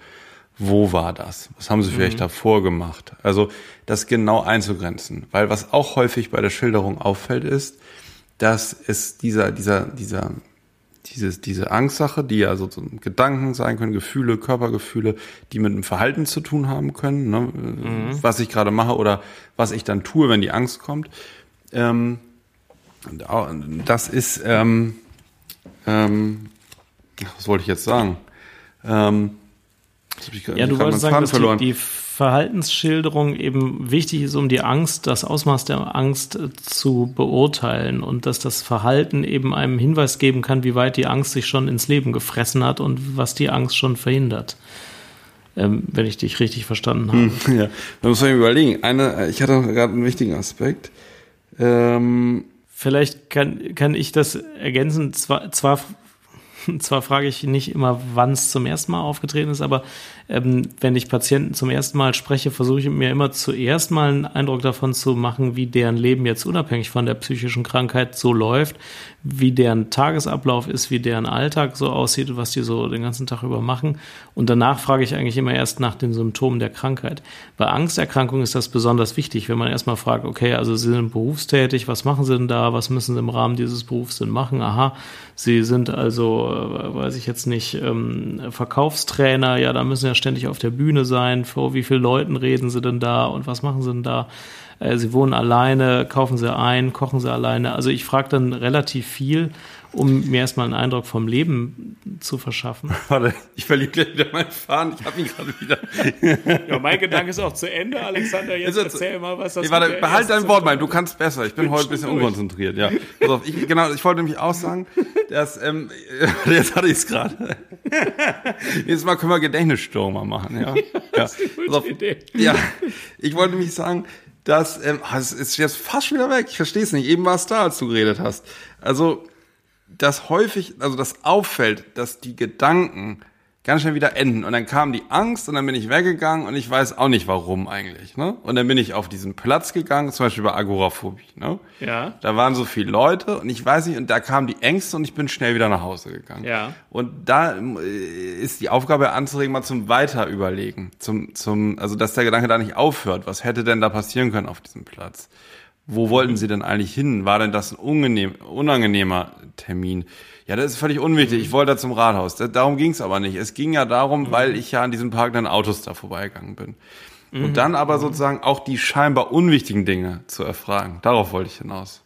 Wo war das? Was haben sie vielleicht mhm. davor gemacht? Also das genau einzugrenzen. Weil was auch häufig bei der Schilderung auffällt, ist, dass es dieser, dieser, dieser, dieses, diese Angstsache, die ja so, Gedanken sein können, Gefühle, Körpergefühle, die mit dem Verhalten zu tun haben können, ne? mhm. was ich gerade mache oder was ich dann tue, wenn die Angst kommt. Ähm, das ist, ähm, ähm, was wollte ich jetzt sagen? Ähm, ja, du wolltest sagen, dass die, die, Verhaltensschilderung eben wichtig ist, um die Angst, das Ausmaß der Angst äh, zu beurteilen und dass das Verhalten eben einem Hinweis geben kann, wie weit die Angst sich schon ins Leben gefressen hat und was die Angst schon verhindert. Ähm, wenn ich dich richtig verstanden habe. Hm, ja, da muss man überlegen. Eine, ich hatte gerade einen wichtigen Aspekt. Ähm Vielleicht kann, kann ich das ergänzen. Zwar, zwar zwar frage ich nicht immer, wann es zum ersten Mal aufgetreten ist, aber ähm, wenn ich Patienten zum ersten Mal spreche, versuche ich mir immer zuerst mal einen Eindruck davon zu machen, wie deren Leben jetzt unabhängig von der psychischen Krankheit so läuft, wie deren Tagesablauf ist, wie deren Alltag so aussieht, was die so den ganzen Tag über machen. Und danach frage ich eigentlich immer erst nach den Symptomen der Krankheit. Bei Angsterkrankungen ist das besonders wichtig, wenn man erstmal fragt, okay, also Sie sind berufstätig, was machen Sie denn da, was müssen Sie im Rahmen dieses Berufs denn machen? Aha, Sie sind also, weiß ich jetzt nicht, ähm, Verkaufstrainer, ja, da müssen ja ständig auf der Bühne sein. Vor wie vielen Leuten reden Sie denn da und was machen Sie denn da? Äh, sie wohnen alleine, kaufen Sie ein, kochen Sie alleine. Also ich frage dann relativ viel um mir erstmal einen Eindruck vom Leben zu verschaffen. Warte, ich verliere gleich wieder meinen Faden. Ich habe ihn gerade wieder. ja, mein Gedanke ist auch zu Ende, Alexander. Jetzt also, erzähl mal, was das nee, warte, behalt dein Wort, mein. Du kannst besser. Ich bin, bin heute ein bisschen durch. unkonzentriert. Ja. Pass auf, ich, genau, ich wollte nämlich auch sagen, dass ähm, jetzt hatte ich es gerade. Jetzt Mal können wir Gedächtnisstürmer machen. Ja, ja, das ist eine gute auf, Idee. Ja, ich wollte nämlich sagen, dass ähm, ah, es ist jetzt fast wieder weg. Ich verstehe es nicht. Eben war es da, als du geredet hast. Also dass häufig, also das auffällt, dass die Gedanken ganz schnell wieder enden. Und dann kam die Angst und dann bin ich weggegangen und ich weiß auch nicht warum eigentlich. Ne? Und dann bin ich auf diesen Platz gegangen, zum Beispiel bei Agoraphobie. Ne? Ja. Da waren so viele Leute und ich weiß nicht, und da kamen die Ängste und ich bin schnell wieder nach Hause gegangen. Ja. Und da äh, ist die Aufgabe anzuregen, mal zum Weiterüberlegen. Zum, zum, also dass der Gedanke da nicht aufhört. Was hätte denn da passieren können auf diesem Platz? Wo wollten Sie denn eigentlich hin? War denn das ein unangenehm, unangenehmer Termin? Ja, das ist völlig unwichtig. Ich wollte da zum Rathaus. Darum ging es aber nicht. Es ging ja darum, mhm. weil ich ja an diesem parkenden Autos da vorbeigegangen bin. Mhm. Und dann aber sozusagen auch die scheinbar unwichtigen Dinge zu erfragen. Darauf wollte ich hinaus.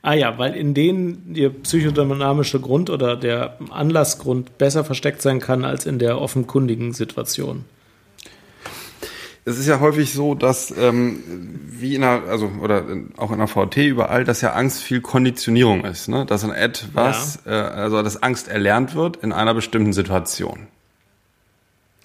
Ah ja, weil in denen der psychodynamische Grund oder der Anlassgrund besser versteckt sein kann als in der offenkundigen Situation. Es ist ja häufig so, dass ähm, wie in einer, also oder auch in der VT überall, dass ja Angst viel Konditionierung ist, ne? Dass an etwas, ja. äh, also dass Angst erlernt wird in einer bestimmten Situation.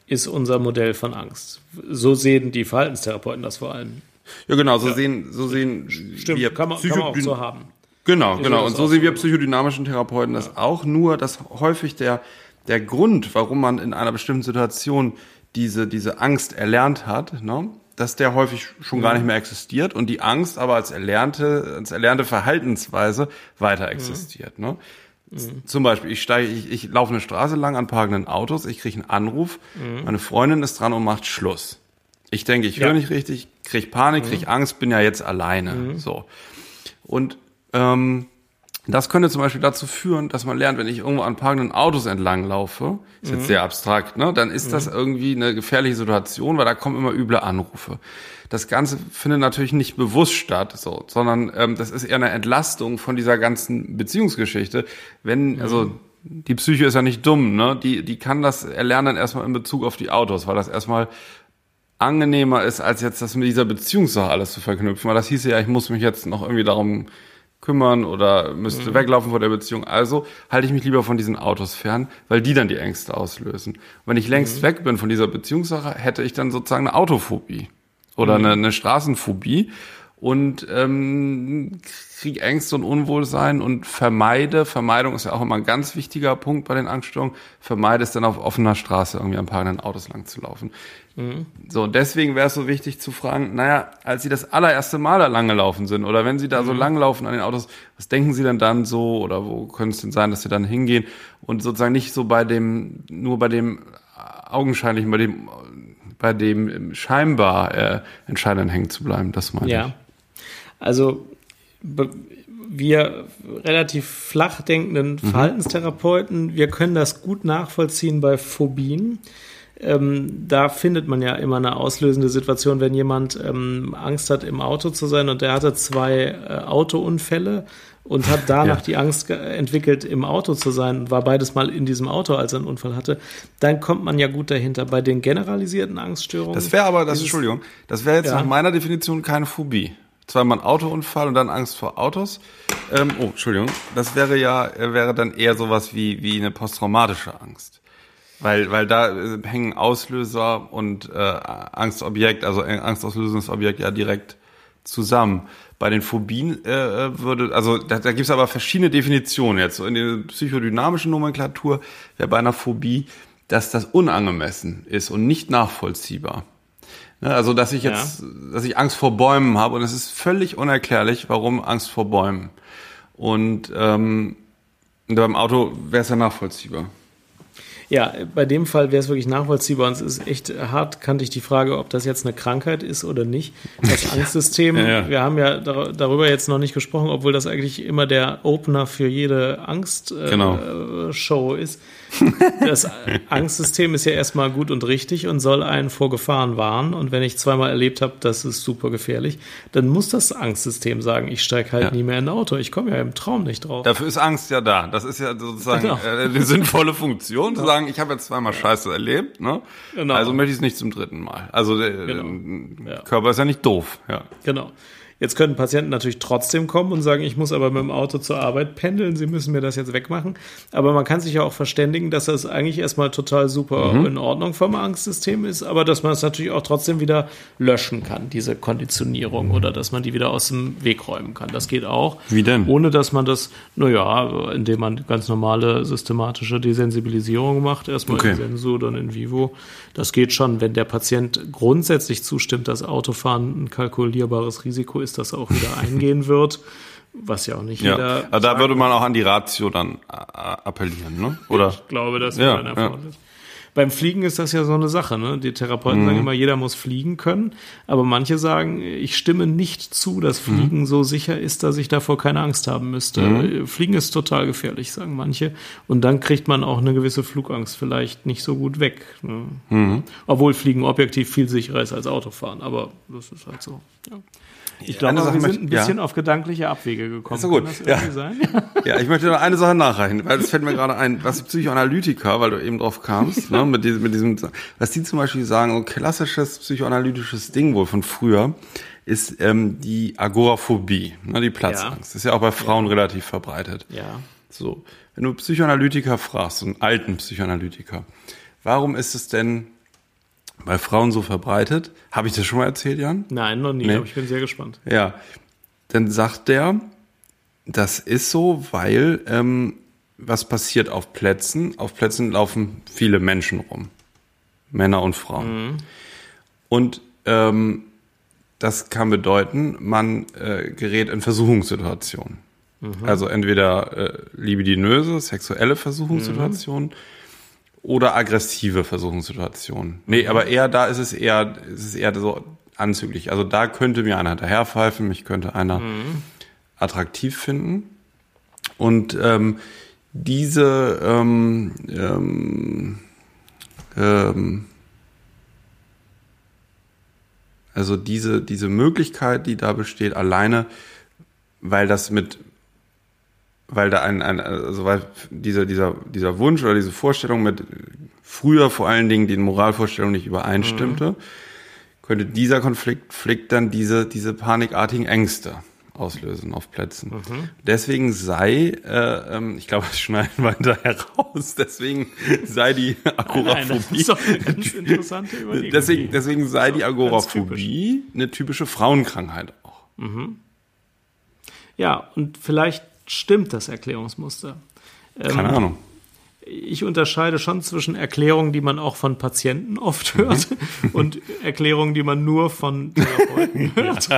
Ist unser Modell von Angst. So sehen die Verhaltenstherapeuten das vor allem. Ja, genau, so ja. sehen, so sehen Stimmt, wir kann man, kann man auch so haben. Genau, ich genau. Und so sehen wir psychodynamischen Therapeuten das auch. Nur, dass häufig der, der Grund, warum man in einer bestimmten Situation diese, diese Angst erlernt hat, ne, dass der häufig schon gar nicht mehr existiert und die Angst aber als erlernte, als erlernte Verhaltensweise weiter existiert. Mhm. Ne? Mhm. Zum Beispiel, ich steige, ich, ich laufe eine Straße lang an parkenden Autos, ich kriege einen Anruf, mhm. meine Freundin ist dran und macht Schluss. Ich denke, ich ja. höre nicht richtig, krieg Panik, krieg mhm. Angst, bin ja jetzt alleine. Mhm. So. Und ähm, das könnte zum Beispiel dazu führen, dass man lernt, wenn ich irgendwo an parkenden Autos entlang laufe, ist mhm. jetzt sehr abstrakt, ne, dann ist mhm. das irgendwie eine gefährliche Situation, weil da kommen immer üble Anrufe. Das Ganze findet natürlich nicht bewusst statt, so, sondern ähm, das ist eher eine Entlastung von dieser ganzen Beziehungsgeschichte. Wenn, mhm. also die Psyche ist ja nicht dumm, ne? Die, die kann das erlernen erstmal in Bezug auf die Autos, weil das erstmal angenehmer ist, als jetzt das mit dieser Beziehungssache alles zu verknüpfen. Weil das hieße ja, ich muss mich jetzt noch irgendwie darum kümmern oder müsste mhm. weglaufen vor der Beziehung. Also halte ich mich lieber von diesen Autos fern, weil die dann die Ängste auslösen. Wenn ich längst mhm. weg bin von dieser Beziehungssache, hätte ich dann sozusagen eine Autophobie oder mhm. eine, eine Straßenphobie und ähm, kriege Ängste und Unwohlsein und vermeide, Vermeidung ist ja auch immer ein ganz wichtiger Punkt bei den Angststörungen, vermeide es dann auf offener Straße irgendwie ein paar Autos lang zu laufen. Mhm. So, deswegen wäre es so wichtig zu fragen, naja, als Sie das allererste Mal da lang gelaufen sind oder wenn Sie da mhm. so lang laufen an den Autos, was denken Sie denn dann so oder wo könnte es denn sein, dass Sie dann hingehen und sozusagen nicht so bei dem, nur bei dem augenscheinlichen, bei dem, bei dem scheinbar äh, Entscheidenden hängen zu bleiben, das meine ja. ich. Also wir relativ flach denkenden mhm. Verhaltenstherapeuten, wir können das gut nachvollziehen bei Phobien ähm, da findet man ja immer eine auslösende Situation, wenn jemand ähm, Angst hat, im Auto zu sein und der hatte zwei äh, Autounfälle und hat danach ja. die Angst entwickelt, im Auto zu sein und war beides mal in diesem Auto, als er einen Unfall hatte, dann kommt man ja gut dahinter. Bei den generalisierten Angststörungen. Das wäre aber, das, Entschuldigung, das wäre jetzt ja. nach meiner Definition keine Phobie. Zweimal ein Autounfall und dann Angst vor Autos. Ähm, oh, Entschuldigung. Das wäre ja, wäre dann eher sowas wie, wie eine posttraumatische Angst. Weil, weil da äh, hängen Auslöser und äh, Angstobjekt, also angstauslösendes Objekt ja direkt zusammen. Bei den Phobien äh, würde, also da, da gibt es aber verschiedene Definitionen jetzt. So in der psychodynamischen Nomenklatur wäre bei einer Phobie, dass das unangemessen ist und nicht nachvollziehbar. Ne, also dass ich jetzt, ja. dass ich Angst vor Bäumen habe und es ist völlig unerklärlich, warum Angst vor Bäumen. Und ähm, beim Auto wäre es ja nachvollziehbar. Ja, bei dem Fall wäre es wirklich nachvollziehbar und es ist echt hart, kannte ich die Frage, ob das jetzt eine Krankheit ist oder nicht. Das Angstsystem, ja, ja. wir haben ja darüber jetzt noch nicht gesprochen, obwohl das eigentlich immer der Opener für jede Angstshow äh, genau. ist. Das Angstsystem ist ja erstmal gut und richtig und soll einen vor Gefahren warnen. Und wenn ich zweimal erlebt habe, das ist super gefährlich, dann muss das Angstsystem sagen, ich steige halt ja. nie mehr in ein Auto. Ich komme ja im Traum nicht drauf. Dafür ist Angst ja da. Das ist ja sozusagen genau. äh, eine sinnvolle Funktion, zu sagen, ich habe jetzt zweimal Scheiße erlebt, ne? Genau. also möchte ich es nicht zum dritten Mal. Also der genau. ja. Körper ist ja nicht doof. Ja. Genau. Jetzt können Patienten natürlich trotzdem kommen und sagen, ich muss aber mit dem Auto zur Arbeit pendeln, sie müssen mir das jetzt wegmachen. Aber man kann sich ja auch verständigen, dass das eigentlich erstmal total super mhm. in Ordnung vom Angstsystem ist, aber dass man es natürlich auch trotzdem wieder löschen kann, diese Konditionierung, oder dass man die wieder aus dem Weg räumen kann. Das geht auch. Wie denn? Ohne dass man das, naja, indem man ganz normale systematische Desensibilisierung macht, erstmal okay. in Sensu, dann in Vivo. Das geht schon, wenn der Patient grundsätzlich zustimmt, dass Autofahren ein kalkulierbares Risiko ist, das auch wieder eingehen wird. Was ja auch nicht ja. jeder. Aber da würde man auch an die Ratio dann äh, appellieren, ne? Oder? Ich glaube, das wäre ja, ein Erfolg. Ja. Beim Fliegen ist das ja so eine Sache. Ne? Die Therapeuten mhm. sagen immer, jeder muss fliegen können. Aber manche sagen, ich stimme nicht zu, dass mhm. Fliegen mhm. so sicher ist, dass ich davor keine Angst haben müsste. Mhm. Fliegen ist total gefährlich, sagen manche. Und dann kriegt man auch eine gewisse Flugangst vielleicht nicht so gut weg. Ne? Mhm. Obwohl Fliegen objektiv viel sicherer ist als Autofahren. Aber das ist halt so. Ja. Ich glaube, wir sind ein bisschen ja. auf gedankliche Abwege gekommen. Ist doch gut. Kann das Ja. Ja, ich möchte noch eine Sache nachreichen, weil das fällt mir gerade ein, was die Psychoanalytiker, weil du eben drauf kamst, ne, mit diesem, mit diesem, was die zum Beispiel sagen, so ein klassisches psychoanalytisches Ding wohl von früher, ist ähm, die Agoraphobie, ne, die Platzangst. Das ist ja auch bei Frauen relativ verbreitet. Ja. So, wenn du Psychoanalytiker fragst, einen alten Psychoanalytiker, warum ist es denn bei Frauen so verbreitet? Habe ich das schon mal erzählt, Jan? Nein, noch nie, Nee. aber ich bin sehr gespannt. Ja, dann sagt der, das ist so, weil ähm, was passiert auf Plätzen? Auf Plätzen laufen viele Menschen rum, Männer und Frauen. Und ähm, das kann bedeuten, man äh, gerät in Versuchungssituationen. Also entweder äh, libidinöse, sexuelle Versuchungssituationen oder aggressive Versuchungssituationen. Nee, aber eher da ist es eher, ist es eher so anzüglich. Also da könnte mir einer hinterherpfeifen, mich könnte einer attraktiv finden. Und ähm, diese ähm, ähm, ähm, also diese, diese Möglichkeit, die da besteht, alleine, weil das mit, weil da ein, ein also weil dieser, dieser, dieser Wunsch oder diese Vorstellung mit früher vor allen Dingen den Moralvorstellungen nicht übereinstimmte, könnte dieser Konflikt dann diese, diese panikartigen Ängste auslösen auf Plätzen. Deswegen sei, äh, ähm, ich glaube, das schneiden wir hinterher raus, deswegen sei die Nein, Agoraphobie. Überlegung. Deswegen, deswegen sei die Agoraphobie eine typische Frauenkrankheit auch. Ja, und vielleicht stimmt das Erklärungsmuster. Keine Ahnung. Ich unterscheide schon zwischen Erklärungen, die man auch von Patienten oft hört und Erklärungen, die man nur von Therapeuten hört.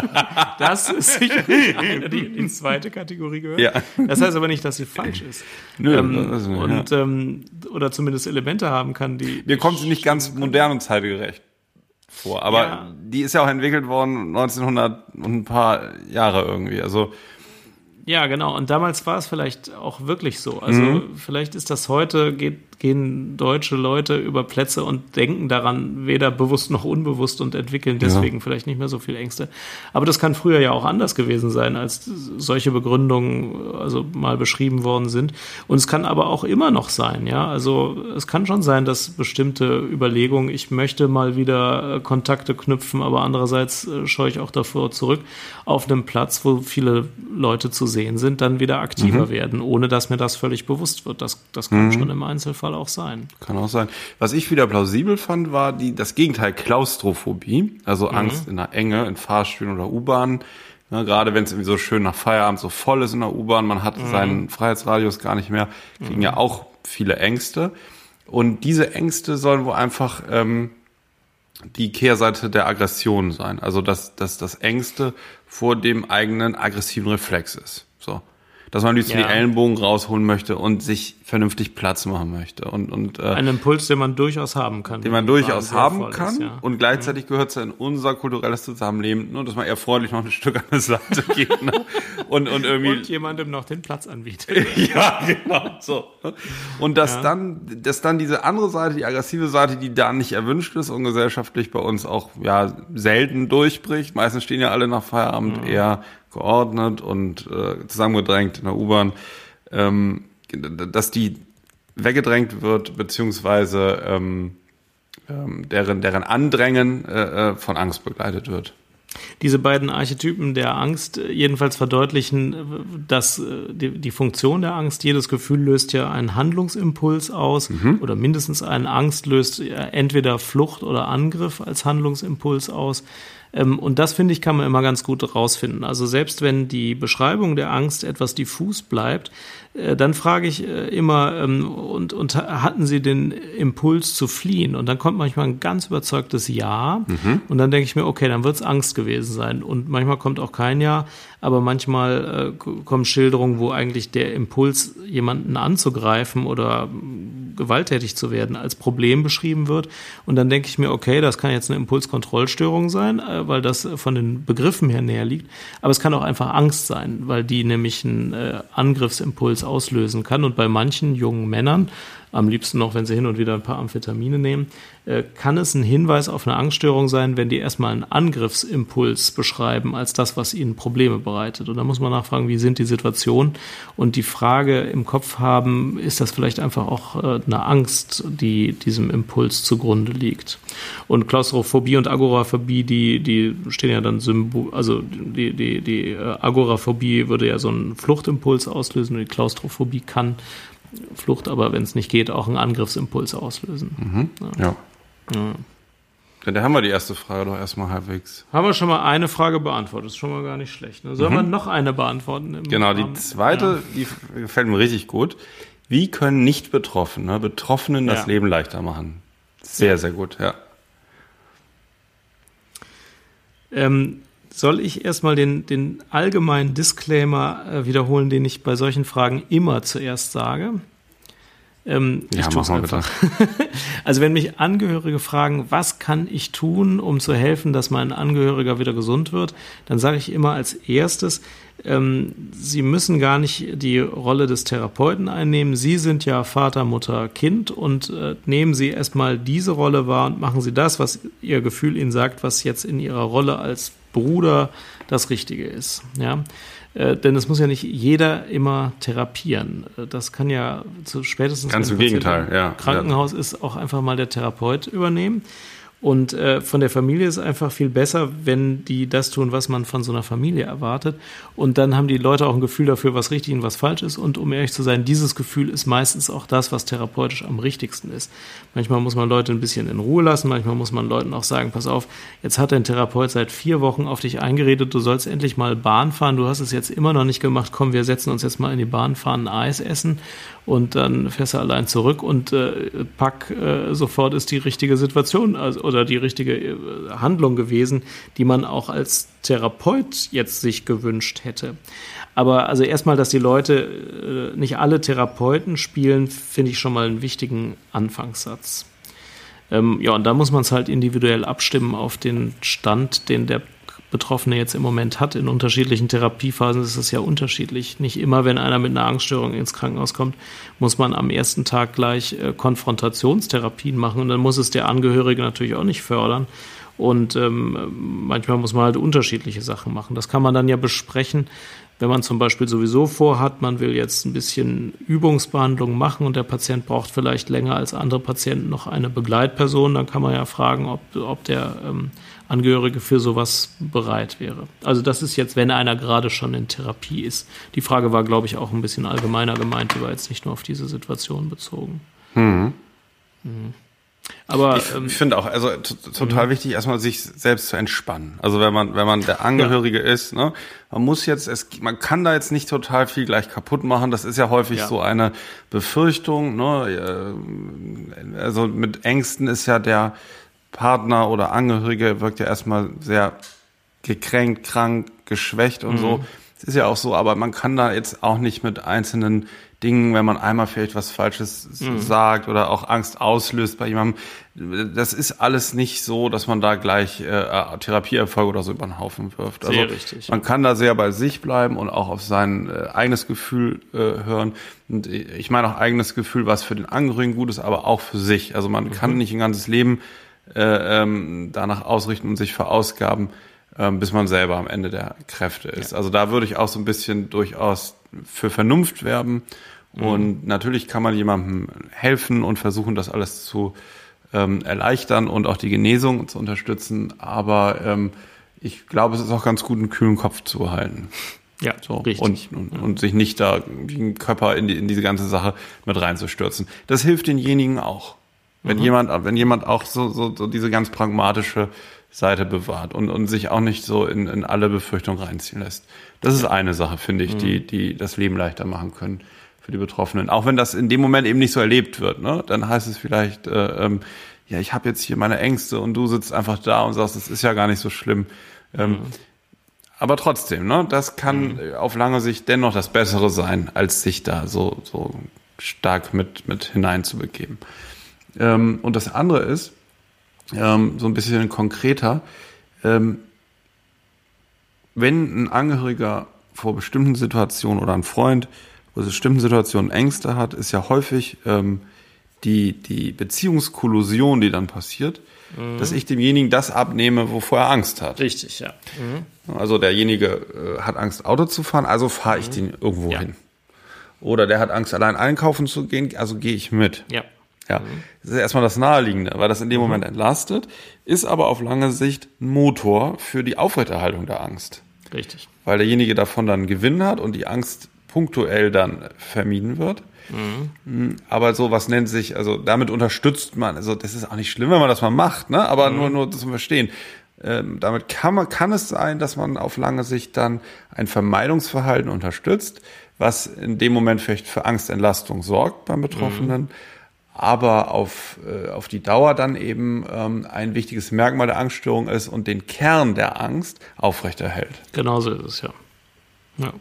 Das ist sicherlich eine, die in die zweite Kategorie gehört. Ja. Das heißt aber nicht, dass sie falsch ist. Nö, ähm, ist nicht, und ähm, oder zumindest Elemente haben kann, die Mir kommt sie nicht ganz modern und zeitgerecht vor, aber Ja. die ist ja auch entwickelt worden 1900 und ein paar Jahre irgendwie. Also Ja, genau. Und damals war es vielleicht auch wirklich so. Also Mhm. vielleicht ist das heute, geht, gehen deutsche Leute über Plätze und denken daran weder bewusst noch unbewusst und entwickeln deswegen vielleicht nicht mehr so viel Ängste. Aber das kann früher ja auch anders gewesen sein, als solche Begründungen also mal beschrieben worden sind. Und es kann aber auch immer noch sein, ja. Also es kann schon sein, dass bestimmte Überlegungen, ich möchte mal wieder äh, Kontakte knüpfen, aber andererseits äh, scheue ich auch davor zurück, auf einem Platz, wo viele Leute zu sehen sind, dann wieder aktiver werden, ohne dass mir das völlig bewusst wird. Das, das kann schon im Einzelfall auch sein. Kann auch sein. Was ich wieder plausibel fand, war die, das Gegenteil Klaustrophobie, also Angst in der Enge, in Fahrstühlen oder U-Bahnen. Ne, gerade wenn es irgendwie so schön nach Feierabend so voll ist in der U-Bahn, man hat seinen Freiheitsradius gar nicht mehr, kriegen ja auch viele Ängste. Und diese Ängste sollen wohl einfach ähm, die Kehrseite der Aggression sein. Also dass, dass das Ängste vor dem eigenen aggressiven Reflex ist. So. Dass man am liebsten Ja. die Ellenbogen rausholen möchte und sich vernünftig Platz machen möchte. Und, und äh, Ein Impuls, den man durchaus haben kann. den man durchaus haben kann. Ist, ja. Und gleichzeitig gehört es ja in unser kulturelles Zusammenleben, nur dass man eher freundlich noch ein Stück an der Seite geht. Ne? Und, und irgendwie. und jemandem noch den Platz anbietet. ja, genau. So. Und dass dann, dass dann diese andere Seite, die aggressive Seite, die da nicht erwünscht ist und gesellschaftlich bei uns auch ja selten durchbricht. Meistens stehen ja alle nach Feierabend eher geordnet und äh, zusammengedrängt in der U-Bahn, ähm, dass die weggedrängt wird, beziehungsweise ähm, ähm, deren, deren Andrängen äh, äh, von Angst begleitet wird. Diese beiden Archetypen der Angst äh, jedenfalls verdeutlichen, äh, dass die, die Funktion der Angst, jedes Gefühl löst ja einen Handlungsimpuls aus oder mindestens eine Angst löst entweder Flucht oder Angriff als Handlungsimpuls aus. Ähm, Und das, finde ich, kann man immer ganz gut rausfinden. Also selbst wenn die Beschreibung der Angst etwas diffus bleibt, äh, dann frage ich äh, immer, ähm, und, und hatten Sie den Impuls zu fliehen? Und dann kommt manchmal ein ganz überzeugtes Ja. Und dann denke ich mir, okay, dann wird es Angst gewesen sein. Und manchmal kommt auch kein Ja, aber manchmal äh, kommen Schilderungen, wo eigentlich der Impuls, jemanden anzugreifen oder gewalttätig zu werden, als Problem beschrieben wird. Und dann denke ich mir, okay, das kann jetzt eine Impulskontrollstörung sein, äh, weil das von den Begriffen her näher liegt. Aber es kann auch einfach Angst sein, weil die nämlich einen äh, Angriffsimpuls auslösen kann. Und bei manchen jungen Männern, am liebsten noch, wenn sie hin und wieder ein paar Amphetamine nehmen, äh, kann es ein Hinweis auf eine Angststörung sein, wenn die erstmal einen Angriffsimpuls beschreiben als das, was ihnen Probleme bereitet. Und da muss man nachfragen, wie sind die Situationen und die Frage im Kopf haben, ist das vielleicht einfach auch äh, eine Angst, die diesem Impuls zugrunde liegt. Und Klaustrophobie und Agoraphobie, die, die stehen ja dann Symbol, also die, die, die äh, Agoraphobie würde ja so einen Fluchtimpuls auslösen und die Klaustrophobie kann Flucht, aber wenn es nicht geht, auch einen Angriffsimpuls auslösen. Mhm. Ja. ja. Ja, da haben wir die erste Frage doch erstmal halbwegs. Haben wir schon mal eine Frage beantwortet, ist schon mal gar nicht schlecht. Ne? Sollen mhm. wir noch eine beantworten? genau, Rahmen? die zweite, ja. die gefällt mir richtig gut. Wie können Nicht-Betroffene Betroffenen das ja. Leben leichter machen? Sehr, sehr gut, ja. Ähm, soll ich erstmal den, den allgemeinen Disclaimer äh, wiederholen, den ich bei solchen Fragen immer zuerst sage? Ähm, ja, ich tue einfach. also wenn mich Angehörige fragen, was kann ich tun, um zu helfen, dass mein Angehöriger wieder gesund wird, dann sage ich immer als erstes, ähm, Sie müssen gar nicht die Rolle des Therapeuten einnehmen. Sie sind ja Vater, Mutter, Kind und äh, nehmen Sie erstmal diese Rolle wahr und machen Sie das, was Ihr Gefühl Ihnen sagt, was jetzt in Ihrer Rolle als Bruder das Richtige ist. Ja? Äh, denn es muss ja nicht jeder immer therapieren. Äh, das kann ja zu spätestens Ganz im Gegenteil, ja. Krankenhaus ja. ist auch einfach mal der Therapeut übernehmen. Und äh, von der Familie ist einfach viel besser, wenn die das tun, was man von so einer Familie erwartet. Und dann haben die Leute auch ein Gefühl dafür, was richtig und was falsch ist. Und um ehrlich zu sein, dieses Gefühl ist meistens auch das, was therapeutisch am richtigsten ist. Manchmal muss man Leute ein bisschen in Ruhe lassen, manchmal muss man Leuten auch sagen, pass auf, jetzt hat dein Therapeut seit vier Wochen auf dich eingeredet, du sollst endlich mal Bahn fahren, du hast es jetzt immer noch nicht gemacht, komm, wir setzen uns jetzt mal in die Bahn, fahren ein Eis essen. Und dann fährst du allein zurück. Und äh, pack, äh, sofort ist die richtige Situation. Also, oder die richtige äh, Handlung gewesen, die man auch als Therapeut jetzt sich gewünscht hätte. Aber also erstmal, dass die Leute, äh, nicht alle Therapeuten spielen, finde ich schon mal einen wichtigen Anfangssatz. Ähm, ja, und da muss man es halt individuell abstimmen auf den Stand, den der Betroffene jetzt im Moment hat. In unterschiedlichen Therapiephasen ist es ja unterschiedlich. Nicht immer, wenn einer mit einer Angststörung ins Krankenhaus kommt, muss man am ersten Tag gleich äh, Konfrontationstherapien machen und dann muss es der Angehörige natürlich auch nicht fördern. Und ähm, manchmal muss man halt unterschiedliche Sachen machen. Das kann man dann ja besprechen, wenn man zum Beispiel sowieso vorhat, man will jetzt ein bisschen Übungsbehandlung machen und der Patient braucht vielleicht länger als andere Patienten noch eine Begleitperson, dann kann man ja fragen, ob, ob der ähm, Angehörige für sowas bereit wäre. Also das ist jetzt, wenn einer gerade schon in Therapie ist. Die Frage war, glaube ich, auch ein bisschen allgemeiner gemeint, die war jetzt nicht nur auf diese Situation bezogen. Mhm. Mhm. Aber ich, ähm, ich finde auch, also total mhm. wichtig, erstmal sich selbst zu entspannen. Also wenn man, wenn man der Angehörige ja. ist, ne, man muss jetzt, es, man kann da jetzt nicht total viel gleich kaputt machen. Das ist ja häufig ja. so eine Befürchtung. Ne? Also mit Ängsten ist ja der Partner oder Angehörige wirkt ja erstmal sehr gekränkt, krank, geschwächt und mhm. so. Es ist ja auch so, aber man kann da jetzt auch nicht mit einzelnen Dingen, wenn man einmal vielleicht was Falsches mhm. sagt oder auch Angst auslöst bei jemandem. Das ist alles nicht so, dass man da gleich äh, Therapieerfolge oder so über den Haufen wirft. Also richtig, man kann da sehr bei sich bleiben und auch auf sein äh, eigenes Gefühl äh, hören. Und ich meine auch eigenes Gefühl, was für den Angehörigen gut ist, aber auch für sich. Also man mhm. kann nicht ein ganzes Leben äh, ähm, danach ausrichten und sich verausgaben, ähm, bis man selber am Ende der Kräfte ist. Ja. Also da würde ich auch so ein bisschen durchaus für Vernunft werben. Mhm. Und natürlich kann man jemandem helfen und versuchen, das alles zu ähm, erleichtern und auch die Genesung zu unterstützen. Aber ähm, ich glaube, es ist auch ganz gut, einen kühlen Kopf zu behalten. Ja, so, richtig. Und, und, und sich nicht da wie ein Körper in, die, in diese ganze Sache mit reinzustürzen. Das hilft denjenigen auch. Wenn mhm. jemand, wenn jemand auch so, so, so diese ganz pragmatische Seite bewahrt und, und sich auch nicht so in, in alle Befürchtungen reinziehen lässt. Das ist eine Sache, finde ich, mhm. die, die das Leben leichter machen können für die Betroffenen. Auch wenn das in dem Moment eben nicht so erlebt wird, ne? Dann heißt es vielleicht, äh, ähm, ja, ich habe jetzt hier meine Ängste und du sitzt einfach da und sagst, das ist ja gar nicht so schlimm. Ähm, mhm. Aber trotzdem, ne, das kann mhm. auf lange Sicht dennoch das Bessere sein, als sich da so, so stark mit, mit hineinzubegeben. Ähm, und das andere ist, ähm, so ein bisschen konkreter, ähm, wenn ein Angehöriger vor bestimmten Situationen oder ein Freund vor bestimmten Situationen Ängste hat, ist ja häufig ähm, die, die Beziehungskollusion, die dann passiert, mhm. dass ich demjenigen das abnehme, wovor er Angst hat. Richtig, ja. Mhm. Also derjenige äh, hat Angst, Auto zu fahren, also fahre ich mhm. den irgendwo ja. hin. Oder der hat Angst, allein einkaufen zu gehen, also gehe ich mit. Ja. Ja, das ist erstmal das Naheliegende, weil das in dem mhm. Moment entlastet, ist aber auf lange Sicht ein Motor für die Aufrechterhaltung der Angst. Richtig. Weil derjenige davon dann Gewinn hat und die Angst punktuell dann vermieden wird. Mhm. Aber so, was nennt sich, also damit unterstützt man, also das ist auch nicht schlimm, wenn man das mal macht, ne? aber mhm. nur, nur zum Verstehen. Ähm, damit kann man, kann es sein, dass man auf lange Sicht dann ein Vermeidungsverhalten unterstützt, was in dem Moment vielleicht für Angstentlastung sorgt beim Betroffenen. Mhm aber auf, äh, auf die Dauer dann eben ähm, ein wichtiges Merkmal der Angststörung ist und den Kern der Angst aufrechterhält. Genauso ist es, ja. ja.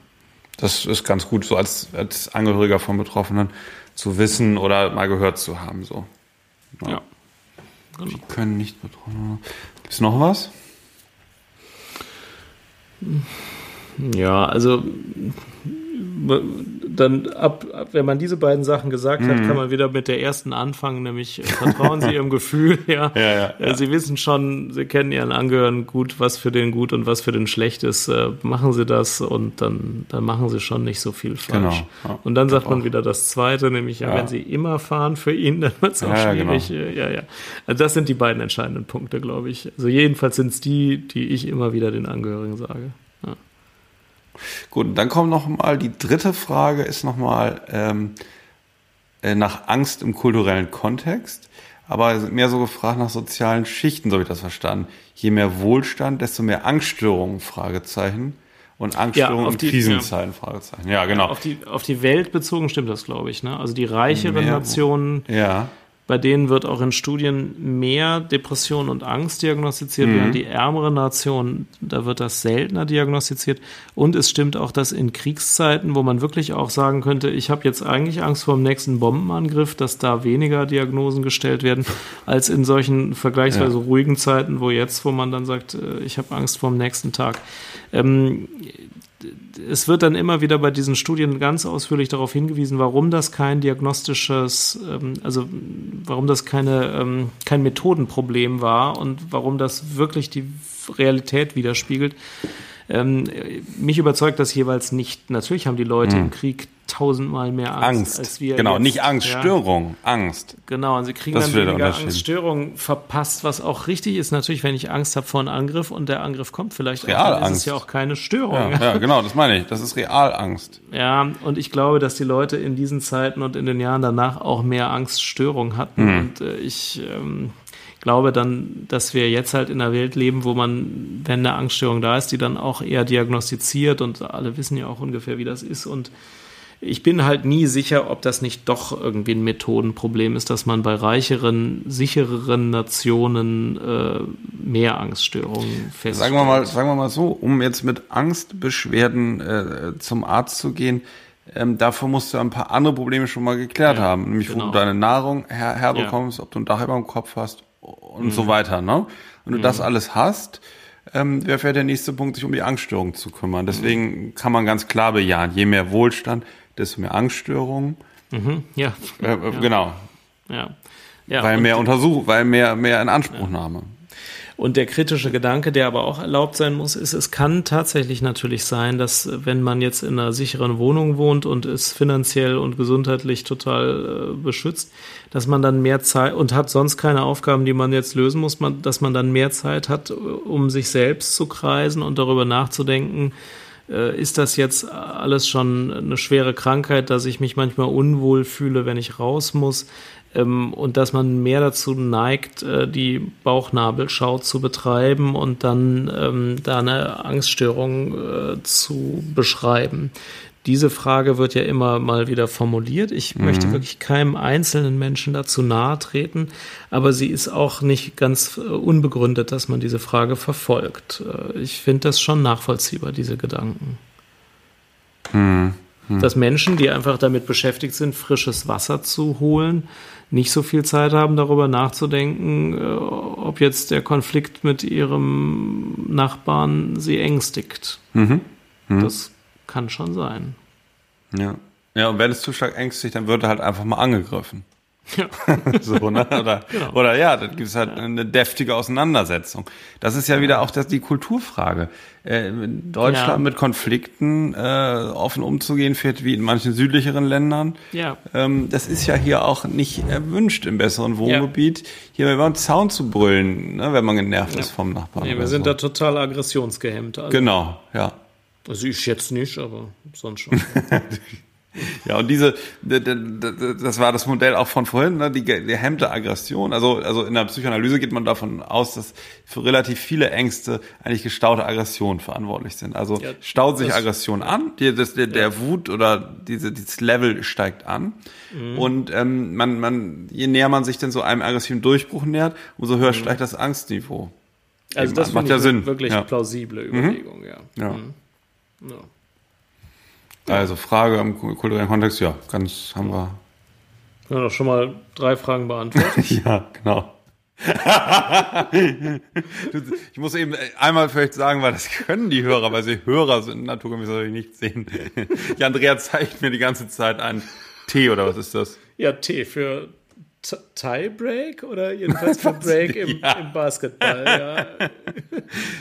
Das ist ganz gut, so als, als Angehöriger von Betroffenen zu wissen oder mal gehört zu haben. So. Ja. ja. Genau. Die können nicht betroffen. Gibt es noch was? Ja, also dann ab, ab, wenn man diese beiden Sachen gesagt mhm. hat, kann man wieder mit der ersten anfangen, nämlich äh, vertrauen Sie Ihrem Gefühl. Ja. Ja, ja, ja. Sie wissen schon, Sie kennen Ihren Angehörigen gut, was für den gut und was für den schlecht ist. Äh, machen Sie das und dann, dann machen Sie schon nicht so viel falsch. Genau. und dann sagt man auch. wieder das Zweite, nämlich ja, wenn Sie immer fahren für ihn, dann wird es auch schwierig. Genau. Ja, ja. Also das sind die beiden entscheidenden Punkte, glaube ich. Also jedenfalls sind es die, die ich immer wieder den Angehörigen sage. Gut, dann kommt noch mal die dritte Frage ist noch mal ähm, äh, nach Angst im kulturellen Kontext, aber mehr so gefragt nach sozialen Schichten, so habe ich das verstanden. Je mehr Wohlstand, desto mehr Angststörungen, Fragezeichen. Und Angststörungen ja, in Krisenzeiten, ja. Fragezeichen. Ja, genau. Auf die, auf die Welt bezogen stimmt das, glaube ich. Ne? Also die reicheren mehr, Nationen ja bei denen wird auch in Studien mehr Depression und Angst diagnostiziert, mhm. während die ärmeren Nationen, da wird das seltener diagnostiziert. Und es stimmt auch, dass in Kriegszeiten, wo man wirklich auch sagen könnte, ich habe jetzt eigentlich Angst vor dem nächsten Bombenangriff, dass da weniger Diagnosen gestellt werden, als in solchen vergleichsweise ja. ruhigen Zeiten, wo jetzt, wo man dann sagt, äh, ich habe Angst vor dem nächsten Tag. Ähm, es wird dann immer wieder bei diesen Studien ganz ausführlich darauf hingewiesen, warum das kein diagnostisches, ähm, also warum das keine, ähm, kein Methodenproblem war und warum das wirklich die Realität widerspiegelt. Ähm, mich überzeugt das jeweils nicht. Natürlich haben die Leute mhm. im Krieg tausendmal mehr Angst, Angst. als wir. Genau, jetzt. nicht Angst, ja. Störung, Angst. Genau, und sie kriegen das dann weniger Angststörung verpasst, was auch richtig ist. Natürlich, wenn ich Angst habe vor einem Angriff und der Angriff kommt vielleicht Real auch, dann ist es ja auch keine Störung. Ja, ja, genau, das meine ich. Das ist Realangst. Ja, und ich glaube, dass die Leute in diesen Zeiten und in den Jahren danach auch mehr Angststörung hatten. Mhm. Und äh, ich ähm, glaube dann, dass wir jetzt halt in einer Welt leben, wo man, wenn eine Angststörung da ist, die dann auch eher diagnostiziert und alle wissen ja auch ungefähr, wie das ist und ich bin halt nie sicher, ob das nicht doch irgendwie ein Methodenproblem ist, dass man bei reicheren, sichereren Nationen äh, mehr Angststörungen feststellt. Sagen wir mal, sagen wir mal so, um jetzt mit Angstbeschwerden äh, zum Arzt zu gehen, ähm, dafür musst du ein paar andere Probleme schon mal geklärt ja, haben, nämlich genau. wo du deine Nahrung her herbekommst, ja. ob du ein Dach über dem Kopf hast und mhm. so weiter. Ne? Wenn du mhm. das alles hast, ähm, wäre der nächste Punkt, sich um die Angststörung zu kümmern. Deswegen mhm. kann man ganz klar bejahen, je mehr Wohlstand, desto mehr Angststörungen. Mhm. Ja. Äh, äh, ja. Genau. Ja. ja. Weil mehr Untersuchung, weil mehr, mehr in Anspruchnahme. Ja. Und der kritische Gedanke, der aber auch erlaubt sein muss, ist, es kann tatsächlich natürlich sein, dass wenn man jetzt in einer sicheren Wohnung wohnt und ist finanziell und gesundheitlich total äh, beschützt, dass man dann mehr Zeit und hat sonst keine Aufgaben, die man jetzt lösen muss, man, dass man dann mehr Zeit hat, um sich selbst zu kreisen und darüber nachzudenken, ist das jetzt alles schon eine schwere Krankheit, dass ich mich manchmal unwohl fühle, wenn ich raus muss? ähm, und dass man mehr dazu neigt, äh, die Bauchnabelschau zu betreiben und dann ähm, da eine Angststörung äh, zu beschreiben. Diese Frage wird ja immer mal wieder formuliert. Ich mhm. möchte wirklich keinem einzelnen Menschen dazu nahe treten, aber sie ist auch nicht ganz äh, unbegründet, dass man diese Frage verfolgt. Äh, ich finde das schon nachvollziehbar, diese Gedanken. Mhm. Mhm. Dass Menschen, die einfach damit beschäftigt sind, frisches Wasser zu holen, nicht so viel Zeit haben, darüber nachzudenken, äh, ob jetzt der Konflikt mit ihrem Nachbarn sie ängstigt. Mhm. Mhm. Das kann schon sein. Ja. Ja, und wenn es zu stark ängstigt, dann wird er halt einfach mal angegriffen. Ja. so, ne? Oder, genau. oder ja, dann gibt es halt eine deftige Auseinandersetzung. Das ist ja wieder auch das, die Kulturfrage. Äh, in Deutschland ja. mit Konflikten äh, offen umzugehen, fährt wie in manchen südlicheren Ländern. Ja. Ähm, das ist ja hier auch nicht erwünscht im besseren Wohngebiet, ja. hier über den Zaun zu brüllen, ne, wenn man genervt ja. ist vom Nachbarn. Nee, wir sind so. da total aggressionsgehemmt. Also. Genau, ja. Also ich jetzt nicht, aber sonst schon. Ja, und diese, das war das Modell auch von vorhin, ne, die gehemmte Aggression. Also, also in der Psychoanalyse geht man davon aus, dass für relativ viele Ängste eigentlich gestaute Aggressionen verantwortlich sind. Also ja, staut sich Aggression an, die, das, der, der Wut oder diese, dieses Level steigt an. Mhm. Und ähm, man, man, je näher man sich denn so einem aggressiven Durchbruch nähert, umso höher mhm. steigt das Angstniveau. Also Eben, das macht ja Sinn. wirklich ja. plausible mhm. Überlegung, mhm. ja. ja. Mhm. Ja. Also Frage im kulturellen Kontext, ja, ganz haben wir. Wir haben doch schon mal drei Fragen beantwortet. ja, genau. ich muss eben einmal vielleicht sagen, weil das können die Hörer, weil sie Hörer sind, naturgemäß soll ich nicht sehen. Die Andrea zeigt mir die ganze Zeit ein T oder was ist das? Ja, T für Tiebreak oder jedenfalls für Break im, ja. im Basketball. Ja.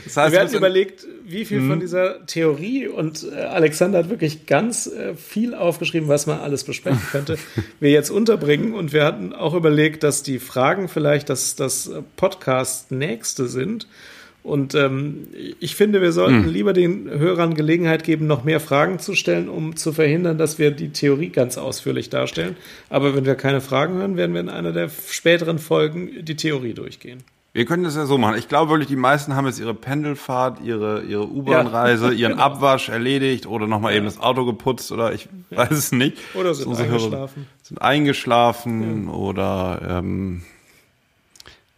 Das heißt, wir hatten überlegt, wie viel von mhm. dieser Theorie und äh, Alexander hat wirklich ganz äh, viel aufgeschrieben, was man alles besprechen könnte, wir jetzt unterbringen und wir hatten auch überlegt, dass die Fragen vielleicht das, das Podcast nächste sind und ähm, ich finde, wir sollten hm. lieber den Hörern Gelegenheit geben, noch mehr Fragen zu stellen, um zu verhindern, dass wir die Theorie ganz ausführlich darstellen. Aber wenn wir keine Fragen hören, werden wir in einer der späteren Folgen die Theorie durchgehen. Wir können das ja so machen. Ich glaube wirklich, die meisten haben jetzt ihre Pendelfahrt, ihre, ihre U-Bahn-Reise, ja, ihren genau. Abwasch erledigt oder nochmal ja. eben das Auto geputzt oder ich ja. weiß es nicht. Oder sind eingeschlafen. Sind eingeschlafen oder ähm,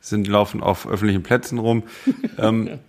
sind laufen auf öffentlichen Plätzen rum. ähm,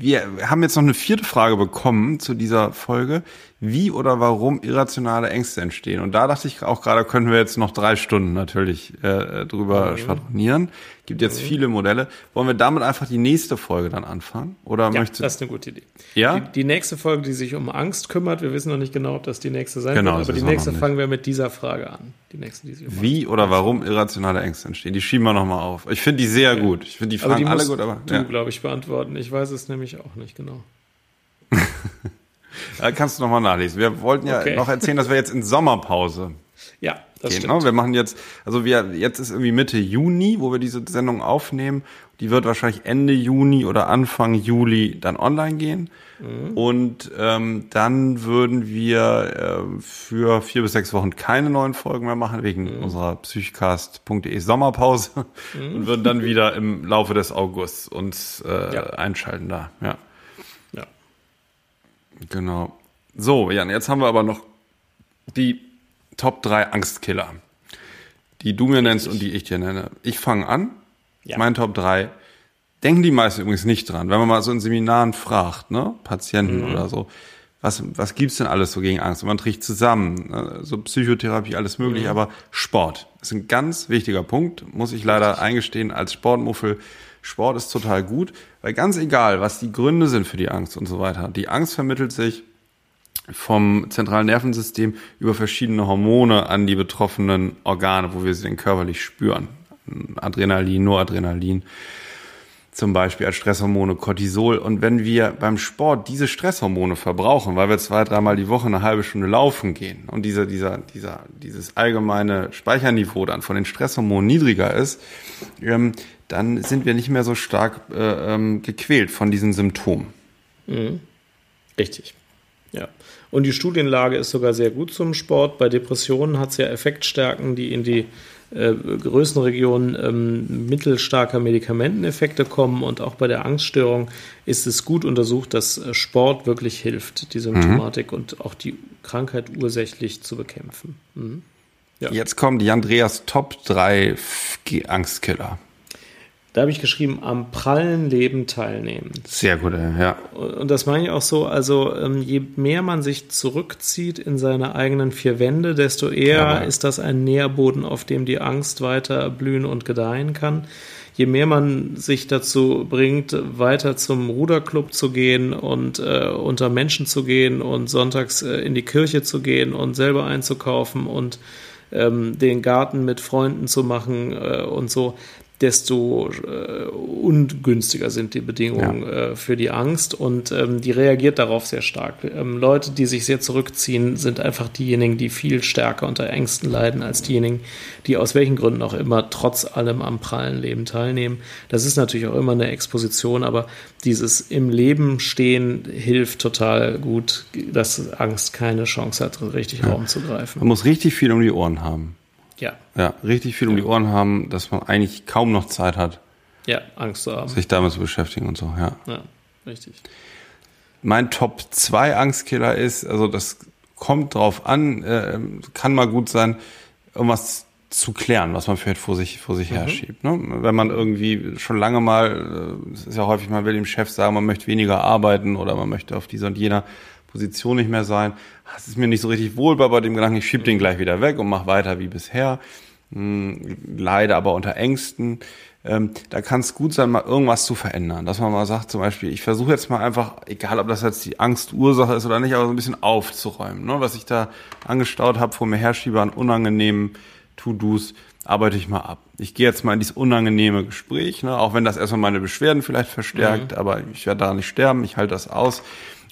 ja. Wir haben jetzt noch eine vierte Frage bekommen zu dieser Folge. Wie oder warum irrationale Ängste entstehen? Und da dachte ich auch gerade, können wir jetzt noch drei Stunden natürlich äh, drüber okay. schwadronieren. Gibt jetzt okay. viele Modelle. Wollen wir damit einfach die nächste Folge dann anfangen? Oder ja, möchtest das ist eine gute Idee. Ja? Die, die, nächste Folge, die sich um Angst kümmert, wir wissen noch nicht genau, ob das die nächste sein genau, wird, aber die nächste fangen wir mit dieser Frage an. Die nächste, die sich um Wie Angst oder warum irrationale Ängste entstehen? Die schieben wir nochmal auf. Ich finde die sehr ja. gut. Ich finde die Fragen die alle gut, aber. Du, ja. glaube ich, beantworten. Ich weiß es nämlich auch nicht genau. da kannst du nochmal nachlesen. Wir wollten ja okay. noch erzählen, dass wir jetzt in Sommerpause ja, das gehen. Ne? Stimmt. Wir machen jetzt, also wir, jetzt ist irgendwie Mitte Juni, wo wir diese Sendung aufnehmen. Die wird wahrscheinlich Ende Juni oder Anfang Juli dann online gehen. Mhm. Und ähm, dann würden wir äh, für vier bis sechs Wochen keine neuen Folgen mehr machen, wegen mhm. unserer psychcast.de Sommerpause mhm. und würden dann wieder im Laufe des Augusts uns äh, ja. einschalten da. Ja. Genau. So, Jan, jetzt haben wir aber noch die Top 3 Angstkiller, die du mir nennst und die ich dir nenne. Ich fange an. Ja. Mein Top 3. Denken die meisten übrigens nicht dran. Wenn man mal so in Seminaren fragt, ne, Patienten mhm. oder so, was, was gibt's denn alles so gegen Angst? Und man trägt zusammen, ne? so Psychotherapie, alles mögliche, mhm. aber Sport ist ein ganz wichtiger Punkt, muss ich leider eingestehen, als Sportmuffel. Sport ist total gut, weil ganz egal, was die Gründe sind für die Angst und so weiter, die Angst vermittelt sich vom zentralen Nervensystem über verschiedene Hormone an die betroffenen Organe, wo wir sie dann körperlich spüren. Adrenalin, Noradrenalin zum Beispiel als Stresshormone, Cortisol. Und wenn wir beim Sport diese Stresshormone verbrauchen, weil wir zwei, dreimal die Woche eine halbe Stunde laufen gehen und dieser, dieser, dieser, dieses allgemeine Speicherniveau dann von den Stresshormonen niedriger ist, ähm, dann sind wir nicht mehr so stark äh, ähm, gequält von diesen Symptomen. Mhm. Richtig. Ja. Und die Studienlage ist sogar sehr gut zum Sport. Bei Depressionen hat es ja Effektstärken, die in die äh, Größenregionen ähm, mittelstarker Medikamenteneffekte kommen. Und auch bei der Angststörung ist es gut untersucht, dass äh, Sport wirklich hilft, die Symptomatik mhm. und auch die Krankheit ursächlich zu bekämpfen. Mhm. Ja. Jetzt kommen die Andreas Top 3 Angstkiller. Da habe ich geschrieben, am prallen Leben teilnehmen. Sehr gut, ja. Und das meine ich auch so, also ähm, je mehr man sich zurückzieht in seine eigenen vier Wände, desto eher ja. ist das ein Nährboden, auf dem die Angst weiter blühen und gedeihen kann. Je mehr man sich dazu bringt, weiter zum Ruderclub zu gehen und äh, unter Menschen zu gehen und sonntags äh, in die Kirche zu gehen und selber einzukaufen und ähm, den Garten mit Freunden zu machen äh, und so desto äh, ungünstiger sind die Bedingungen ja. äh, für die Angst und ähm, die reagiert darauf sehr stark. Ähm, Leute, die sich sehr zurückziehen, sind einfach diejenigen, die viel stärker unter Ängsten leiden als diejenigen, die aus welchen Gründen auch immer trotz allem am prallen Leben teilnehmen. Das ist natürlich auch immer eine Exposition, aber dieses im Leben stehen hilft total gut, dass Angst keine Chance hat, richtig ja. Raum zu greifen. Man muss richtig viel um die Ohren haben. Ja. Ja, richtig viel um die Ohren haben, dass man eigentlich kaum noch Zeit hat. Ja, Angst zu haben. Sich damit zu beschäftigen und so, ja. Ja, richtig. Mein Top 2 Angstkiller ist, also das kommt drauf an, äh, kann mal gut sein, irgendwas zu klären, was man vielleicht vor sich, vor sich mhm. herschiebt. Ne? Wenn man irgendwie schon lange mal, äh, es ist ja häufig, man will dem Chef sagen, man möchte weniger arbeiten oder man möchte auf dieser und jener Position nicht mehr sein. Es ist mir nicht so richtig wohl bei dem Gedanken, ich schieb den gleich wieder weg und mach weiter wie bisher. Hm, leide aber unter Ängsten. Ähm, da kann es gut sein, mal irgendwas zu verändern. Dass man mal sagt, zum Beispiel, ich versuche jetzt mal einfach, egal ob das jetzt die Angstursache ist oder nicht, aber so ein bisschen aufzuräumen. Ne? Was ich da angestaut habe, vor mir herschiebe an unangenehmen To-Dos, arbeite ich mal ab. Ich gehe jetzt mal in dieses unangenehme Gespräch, ne? auch wenn das erstmal meine Beschwerden vielleicht verstärkt, mhm. aber ich werde da nicht sterben, ich halte das aus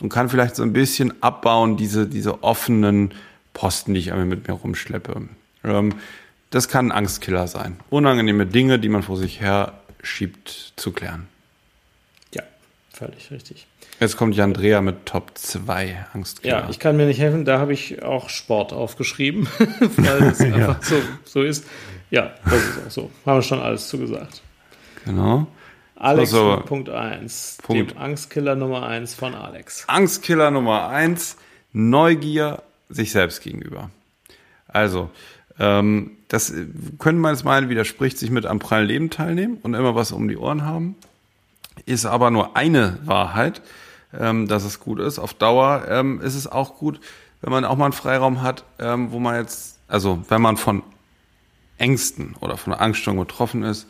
und kann vielleicht so ein bisschen abbauen, diese, diese offenen Posten, die ich einmal mit mir rumschleppe. Ähm, das kann ein Angstkiller sein. Unangenehme Dinge, die man vor sich her schiebt, zu klären. Ja, völlig richtig. Jetzt kommt die Andrea mit Top 2 Angstkiller. Ja, ich kann mir nicht helfen, da habe ich auch Sport aufgeschrieben, weil es ja. einfach so, so ist. Ja, das ist auch so. Haben wir schon alles zugesagt. Genau. Alex also, Punkt 1. Punkt. Dem Angstkiller Nummer 1 von Alex. Angstkiller Nummer 1, Neugier sich selbst gegenüber. Also, ähm, das können man jetzt meinen, widerspricht sich mit am prallen Leben teilnehmen und immer was um die Ohren haben. Ist aber nur eine Wahrheit, ähm, dass es gut ist. Auf Dauer ähm, ist es auch gut, wenn man auch mal einen Freiraum hat, ähm, wo man jetzt, also wenn man von Ängsten oder von Angststörung betroffen ist,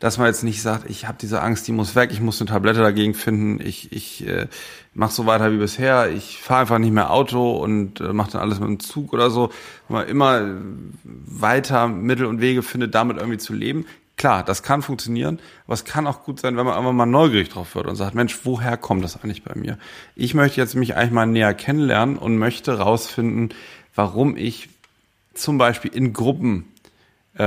dass man jetzt nicht sagt, ich habe diese Angst, die muss weg, ich muss eine Tablette dagegen finden, ich, ich äh, mache so weiter wie bisher, ich fahre einfach nicht mehr Auto und äh, mache dann alles mit dem Zug oder so. Wenn man immer weiter Mittel und Wege findet, damit irgendwie zu leben. Klar, das kann funktionieren, aber es kann auch gut sein, wenn man einfach mal neugierig drauf wird und sagt, Mensch, woher kommt das eigentlich bei mir? Ich möchte jetzt mich eigentlich mal näher kennenlernen und möchte rausfinden, warum ich zum Beispiel in Gruppen äh,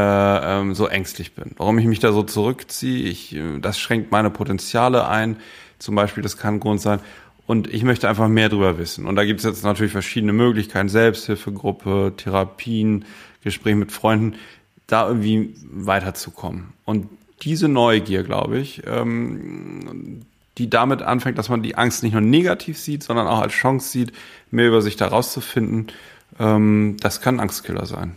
ähm, so ängstlich bin. Warum ich mich da so zurückziehe, ich, äh, das schränkt meine Potenziale ein. Zum Beispiel, das kann Grund sein. Und ich möchte einfach mehr drüber wissen. Und da gibt es jetzt natürlich verschiedene Möglichkeiten, Selbsthilfegruppe, Therapien, Gespräche mit Freunden, da irgendwie weiterzukommen. Und diese Neugier, glaube ich, ähm, die damit anfängt, dass man die Angst nicht nur negativ sieht, sondern auch als Chance sieht, mehr über sich da rauszufinden, ähm, das kann Angstkiller sein.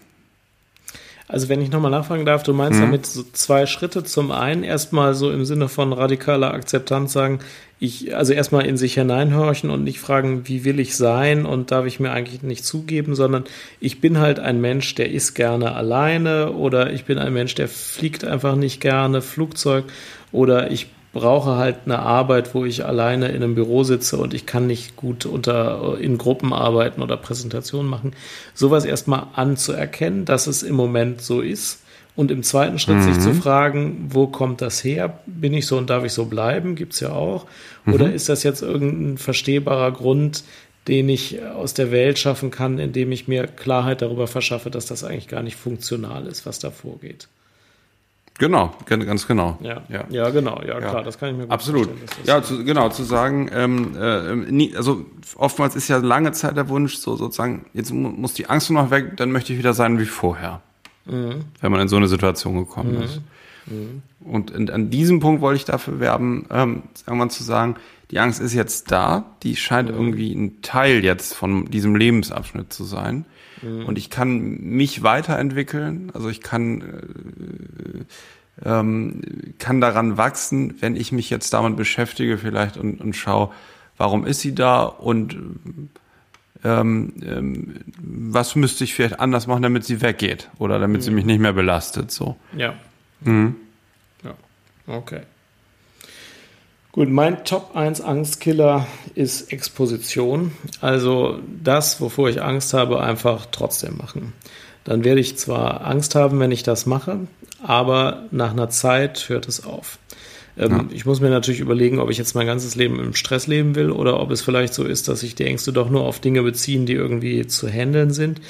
Also wenn ich nochmal nachfragen darf, du meinst mhm. damit so zwei Schritte. Zum einen erstmal so im Sinne von radikaler Akzeptanz sagen, ich, also erstmal in sich hineinhorchen und nicht fragen, wie will ich sein und darf ich mir eigentlich nicht zugeben, sondern ich bin halt ein Mensch, der ist gerne alleine oder ich bin ein Mensch, der fliegt einfach nicht gerne Flugzeug oder ich brauche halt eine Arbeit, wo ich alleine in einem Büro sitze und ich kann nicht gut unter, in Gruppen arbeiten oder Präsentationen machen. Sowas erstmal anzuerkennen, dass es im Moment so ist. Und im zweiten Schritt mhm. sich zu fragen, wo kommt das her? Bin ich so und darf ich so bleiben? Gibt's ja auch. Oder mhm. ist das jetzt irgendein verstehbarer Grund, den ich aus der Welt schaffen kann, indem ich mir Klarheit darüber verschaffe, dass das eigentlich gar nicht funktional ist, was da vorgeht? Genau, ganz genau. Ja, ja. ja genau, ja, klar, ja. das kann ich mir gut Absolut. Ja, zu, genau, zu sagen, ähm, äh, nie, also oftmals ist ja lange Zeit der Wunsch, so sozusagen, jetzt muss die Angst nur noch weg, dann möchte ich wieder sein wie vorher. Mhm. Wenn man in so eine Situation gekommen mhm. ist. Mhm. Und in, an diesem Punkt wollte ich dafür werben, ähm, irgendwann zu sagen, die Angst ist jetzt da, die scheint mhm. irgendwie ein Teil jetzt von diesem Lebensabschnitt zu sein. Mhm. Und ich kann mich weiterentwickeln, also ich kann, äh, ähm, kann daran wachsen, wenn ich mich jetzt damit beschäftige vielleicht und, und schaue, warum ist sie da und ähm, ähm, was müsste ich vielleicht anders machen, damit sie weggeht oder damit mhm. sie mich nicht mehr belastet. So. Ja. Mhm. Ja. Okay. Gut, mein Top 1 Angstkiller ist Exposition. Also das, wovor ich Angst habe, einfach trotzdem machen. dann werde ich zwar Angst haben, wenn ich das mache, aber nach einer Zeit hört es auf. Ähm, ja. Ich muss mir natürlich überlegen, ob ich jetzt mein ganzes Leben im Stress leben will oder ob es vielleicht so ist, dass sich die Ängste doch nur auf Dinge beziehen, die irgendwie zu handeln sind.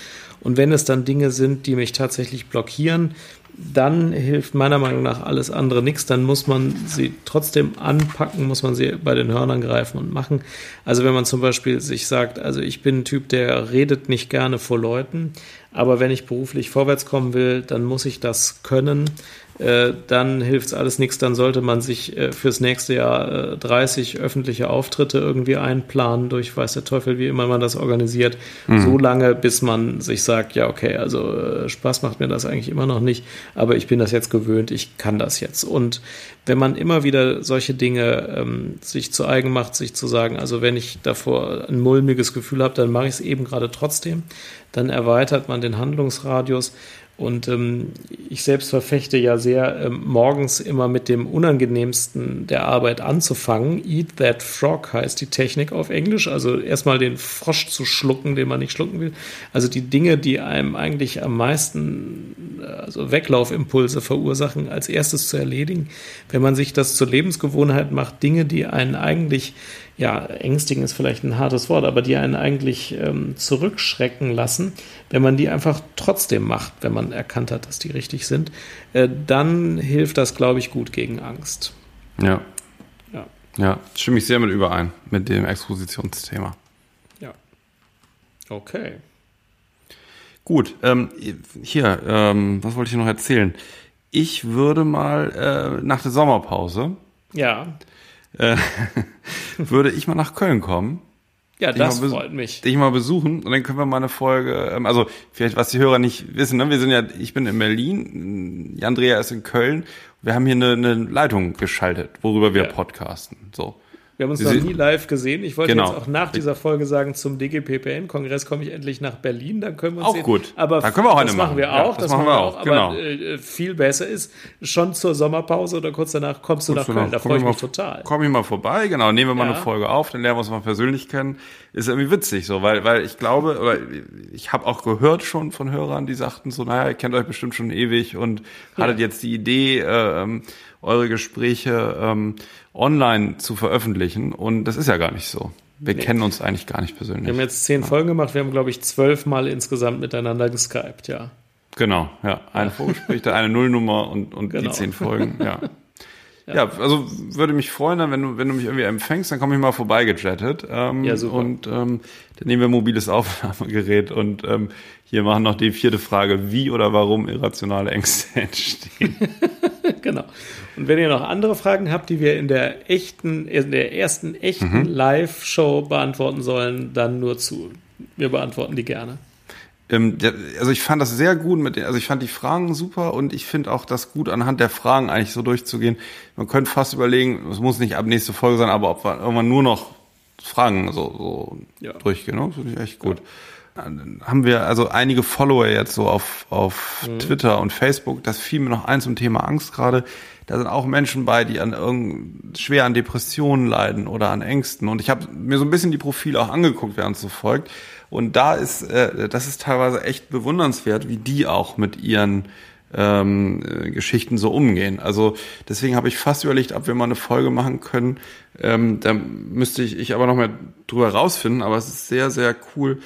Und wenn es dann Dinge sind, die mich tatsächlich blockieren, dann hilft meiner Meinung nach alles andere nichts. Dann muss man sie trotzdem anpacken, muss man sie bei den Hörnern greifen und machen. Also wenn man zum Beispiel sich sagt, also ich bin ein Typ, der redet nicht gerne vor Leuten, aber wenn ich beruflich vorwärts kommen will, dann muss ich das können. Äh, dann hilft es alles nichts. Dann sollte man sich äh, fürs nächste Jahr äh, 30 öffentliche Auftritte irgendwie einplanen, durch weiß der Teufel, wie immer man das organisiert, mhm. so lange, bis man sich sagt, ja, okay, also äh, Spaß macht mir das eigentlich immer noch nicht, aber ich bin das jetzt gewöhnt, ich kann das jetzt. Und wenn man immer wieder solche Dinge ähm, sich zu eigen macht, sich zu sagen, also wenn ich davor ein mulmiges Gefühl habe, dann mache ich es eben gerade trotzdem, dann erweitert man den Handlungsradius und ähm, ich selbst verfechte ja sehr, ähm, morgens immer mit dem Unangenehmsten der Arbeit anzufangen. Eat that frog heißt die Technik auf Englisch. Also erstmal den Frosch zu schlucken, den man nicht schlucken will. Also die Dinge, die einem eigentlich am meisten also Weglaufimpulse verursachen, als erstes zu erledigen. Wenn man sich das zur Lebensgewohnheit macht, Dinge, die einen eigentlich ja, ängstigen ist vielleicht ein hartes Wort, aber die einen eigentlich ähm, zurückschrecken lassen, wenn man die einfach trotzdem macht, wenn man erkannt hat, dass die richtig sind, äh, dann hilft das, glaube ich, gut gegen Angst. Ja. Ja. Ja, stimme ich sehr mit überein, mit dem Expositionsthema. Ja. Okay. Gut, ähm, hier, ähm, was wollte ich noch erzählen? Ich würde mal äh, nach der Sommerpause. Ja äh, würde ich mal nach Köln kommen. Ja, das freut mich. Dich mal besuchen und dann können wir mal eine Folge, ähm, also vielleicht, was die Hörer nicht wissen, ne? wir sind ja, ich bin in Berlin, Andrea ist in Köln, wir haben hier eine, eine Leitung geschaltet, worüber wir ja. podcasten. So. Wir haben uns noch nie live gesehen. Ich wollte genau. jetzt auch nach dieser Folge sagen, zum DGPPN-Kongress komme ich endlich nach Berlin, dann können wir uns Auch sehen. gut. Aber da können wir auch das machen. wir auch. Ja, das, das, machen wir auch. Aber genau. äh, viel besser ist, schon zur Sommerpause oder kurz danach kommst du kommst nach Köln. Da freue ich mich total. Komm ich mal vorbei, genau. Nehmen wir mal ja. eine Folge auf, dann lernen wir uns mal persönlich kennen. Ist irgendwie witzig so, weil, weil ich glaube, oder ich habe auch gehört schon von Hörern, die sagten so, naja, ihr kennt euch bestimmt schon ewig und ja. hattet jetzt die Idee, äh, ähm, eure Gespräche ähm, online zu veröffentlichen. Und das ist ja gar nicht so. Wir nee. kennen uns eigentlich gar nicht persönlich. Wir haben jetzt zehn ja. Folgen gemacht. Wir haben, glaube ich, zwölf Mal insgesamt miteinander geskypt, ja. Genau, ja. Ein Vorgespräch, eine Nullnummer und, und genau. die zehn Folgen, ja. ja. ja. also würde mich freuen, wenn du, wenn du mich irgendwie empfängst, dann komme ich mal vorbeigejettet. Ähm, ja, super. Und ähm, dann nehmen wir ein mobiles Aufnahmegerät und ähm, hier machen noch die vierte Frage, wie oder warum irrationale Ängste entstehen. genau. Und wenn ihr noch andere Fragen habt, die wir in der echten, in der ersten echten mhm. Live-Show beantworten sollen, dann nur zu. Wir beantworten die gerne. Ähm, also ich fand das sehr gut mit den, also ich fand die Fragen super und ich finde auch das gut anhand der Fragen eigentlich so durchzugehen. Man könnte fast überlegen, es muss nicht ab nächste Folge sein, aber ob wir irgendwann nur noch Fragen so, so ja. durchgehen, ne? das finde ich echt gut. Ja haben wir also einige Follower jetzt so auf, auf mhm. Twitter und Facebook. Das fiel mir noch ein zum Thema Angst gerade. Da sind auch Menschen bei, die an irgend, schwer an Depressionen leiden oder an Ängsten. Und ich habe mir so ein bisschen die Profile auch angeguckt, während es so folgt. Und da ist, äh, das ist teilweise echt bewundernswert, wie die auch mit ihren ähm, äh, Geschichten so umgehen. Also deswegen habe ich fast überlegt, ob wir mal eine Folge machen können. Ähm, da müsste ich, ich aber noch mal drüber rausfinden, aber es ist sehr, sehr cool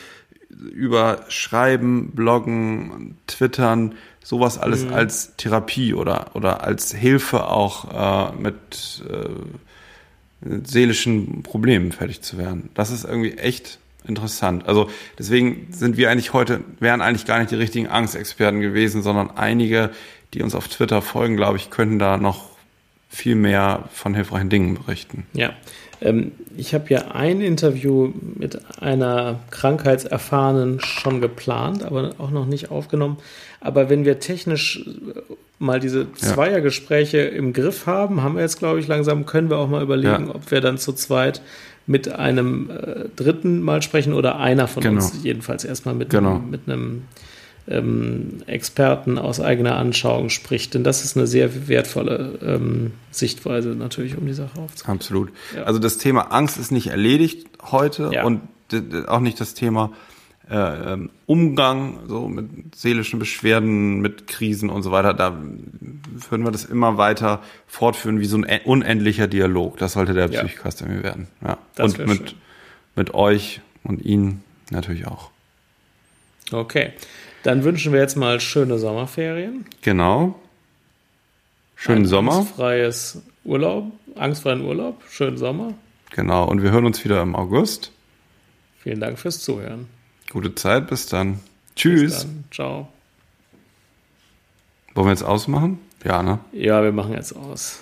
über Schreiben, Bloggen, Twittern, sowas alles mhm. als Therapie oder, oder als Hilfe auch äh, mit äh, seelischen Problemen fertig zu werden. Das ist irgendwie echt interessant. Also deswegen sind wir eigentlich heute, wären eigentlich gar nicht die richtigen Angstexperten gewesen, sondern einige, die uns auf Twitter folgen, glaube ich, könnten da noch viel mehr von hilfreichen Dingen berichten. Ja, ähm, ich habe ja ein Interview mit einer Krankheitserfahrenen schon geplant, aber auch noch nicht aufgenommen. Aber wenn wir technisch äh, mal diese Zweiergespräche ja. im Griff haben, haben wir jetzt, glaube ich, langsam, können wir auch mal überlegen, ja. ob wir dann zu zweit mit einem äh, Dritten mal sprechen oder einer von genau. uns jedenfalls erstmal mit, genau. einem, mit einem ähm, Experten aus eigener Anschauung spricht. Denn das ist eine sehr wertvolle ähm, Sichtweise natürlich, um die Sache aufzunehmen. Absolut. Ja. Also das Thema Angst ist nicht erledigt heute ja. und auch nicht das Thema äh, ähm, Umgang so mit seelischen Beschwerden, mit Krisen und so weiter. Da würden wir das immer weiter fortführen wie so ein unendlicher Dialog. Das sollte der ja. Psychcast irgendwie werden. Ja. und mit, mit euch und Ihnen natürlich auch. Okay. Dann wünschen wir jetzt mal schöne Sommerferien. Genau. Schönen Ein Sommer. Angstfreies Urlaub, angstfreien Urlaub, schönen Sommer. Genau. Und wir hören uns wieder im August. Vielen Dank fürs Zuhören. Gute Zeit, bis dann. Tschüss. Bis dann. Ciao. Wollen wir jetzt ausmachen? Ja, ne? Ja, wir machen jetzt aus.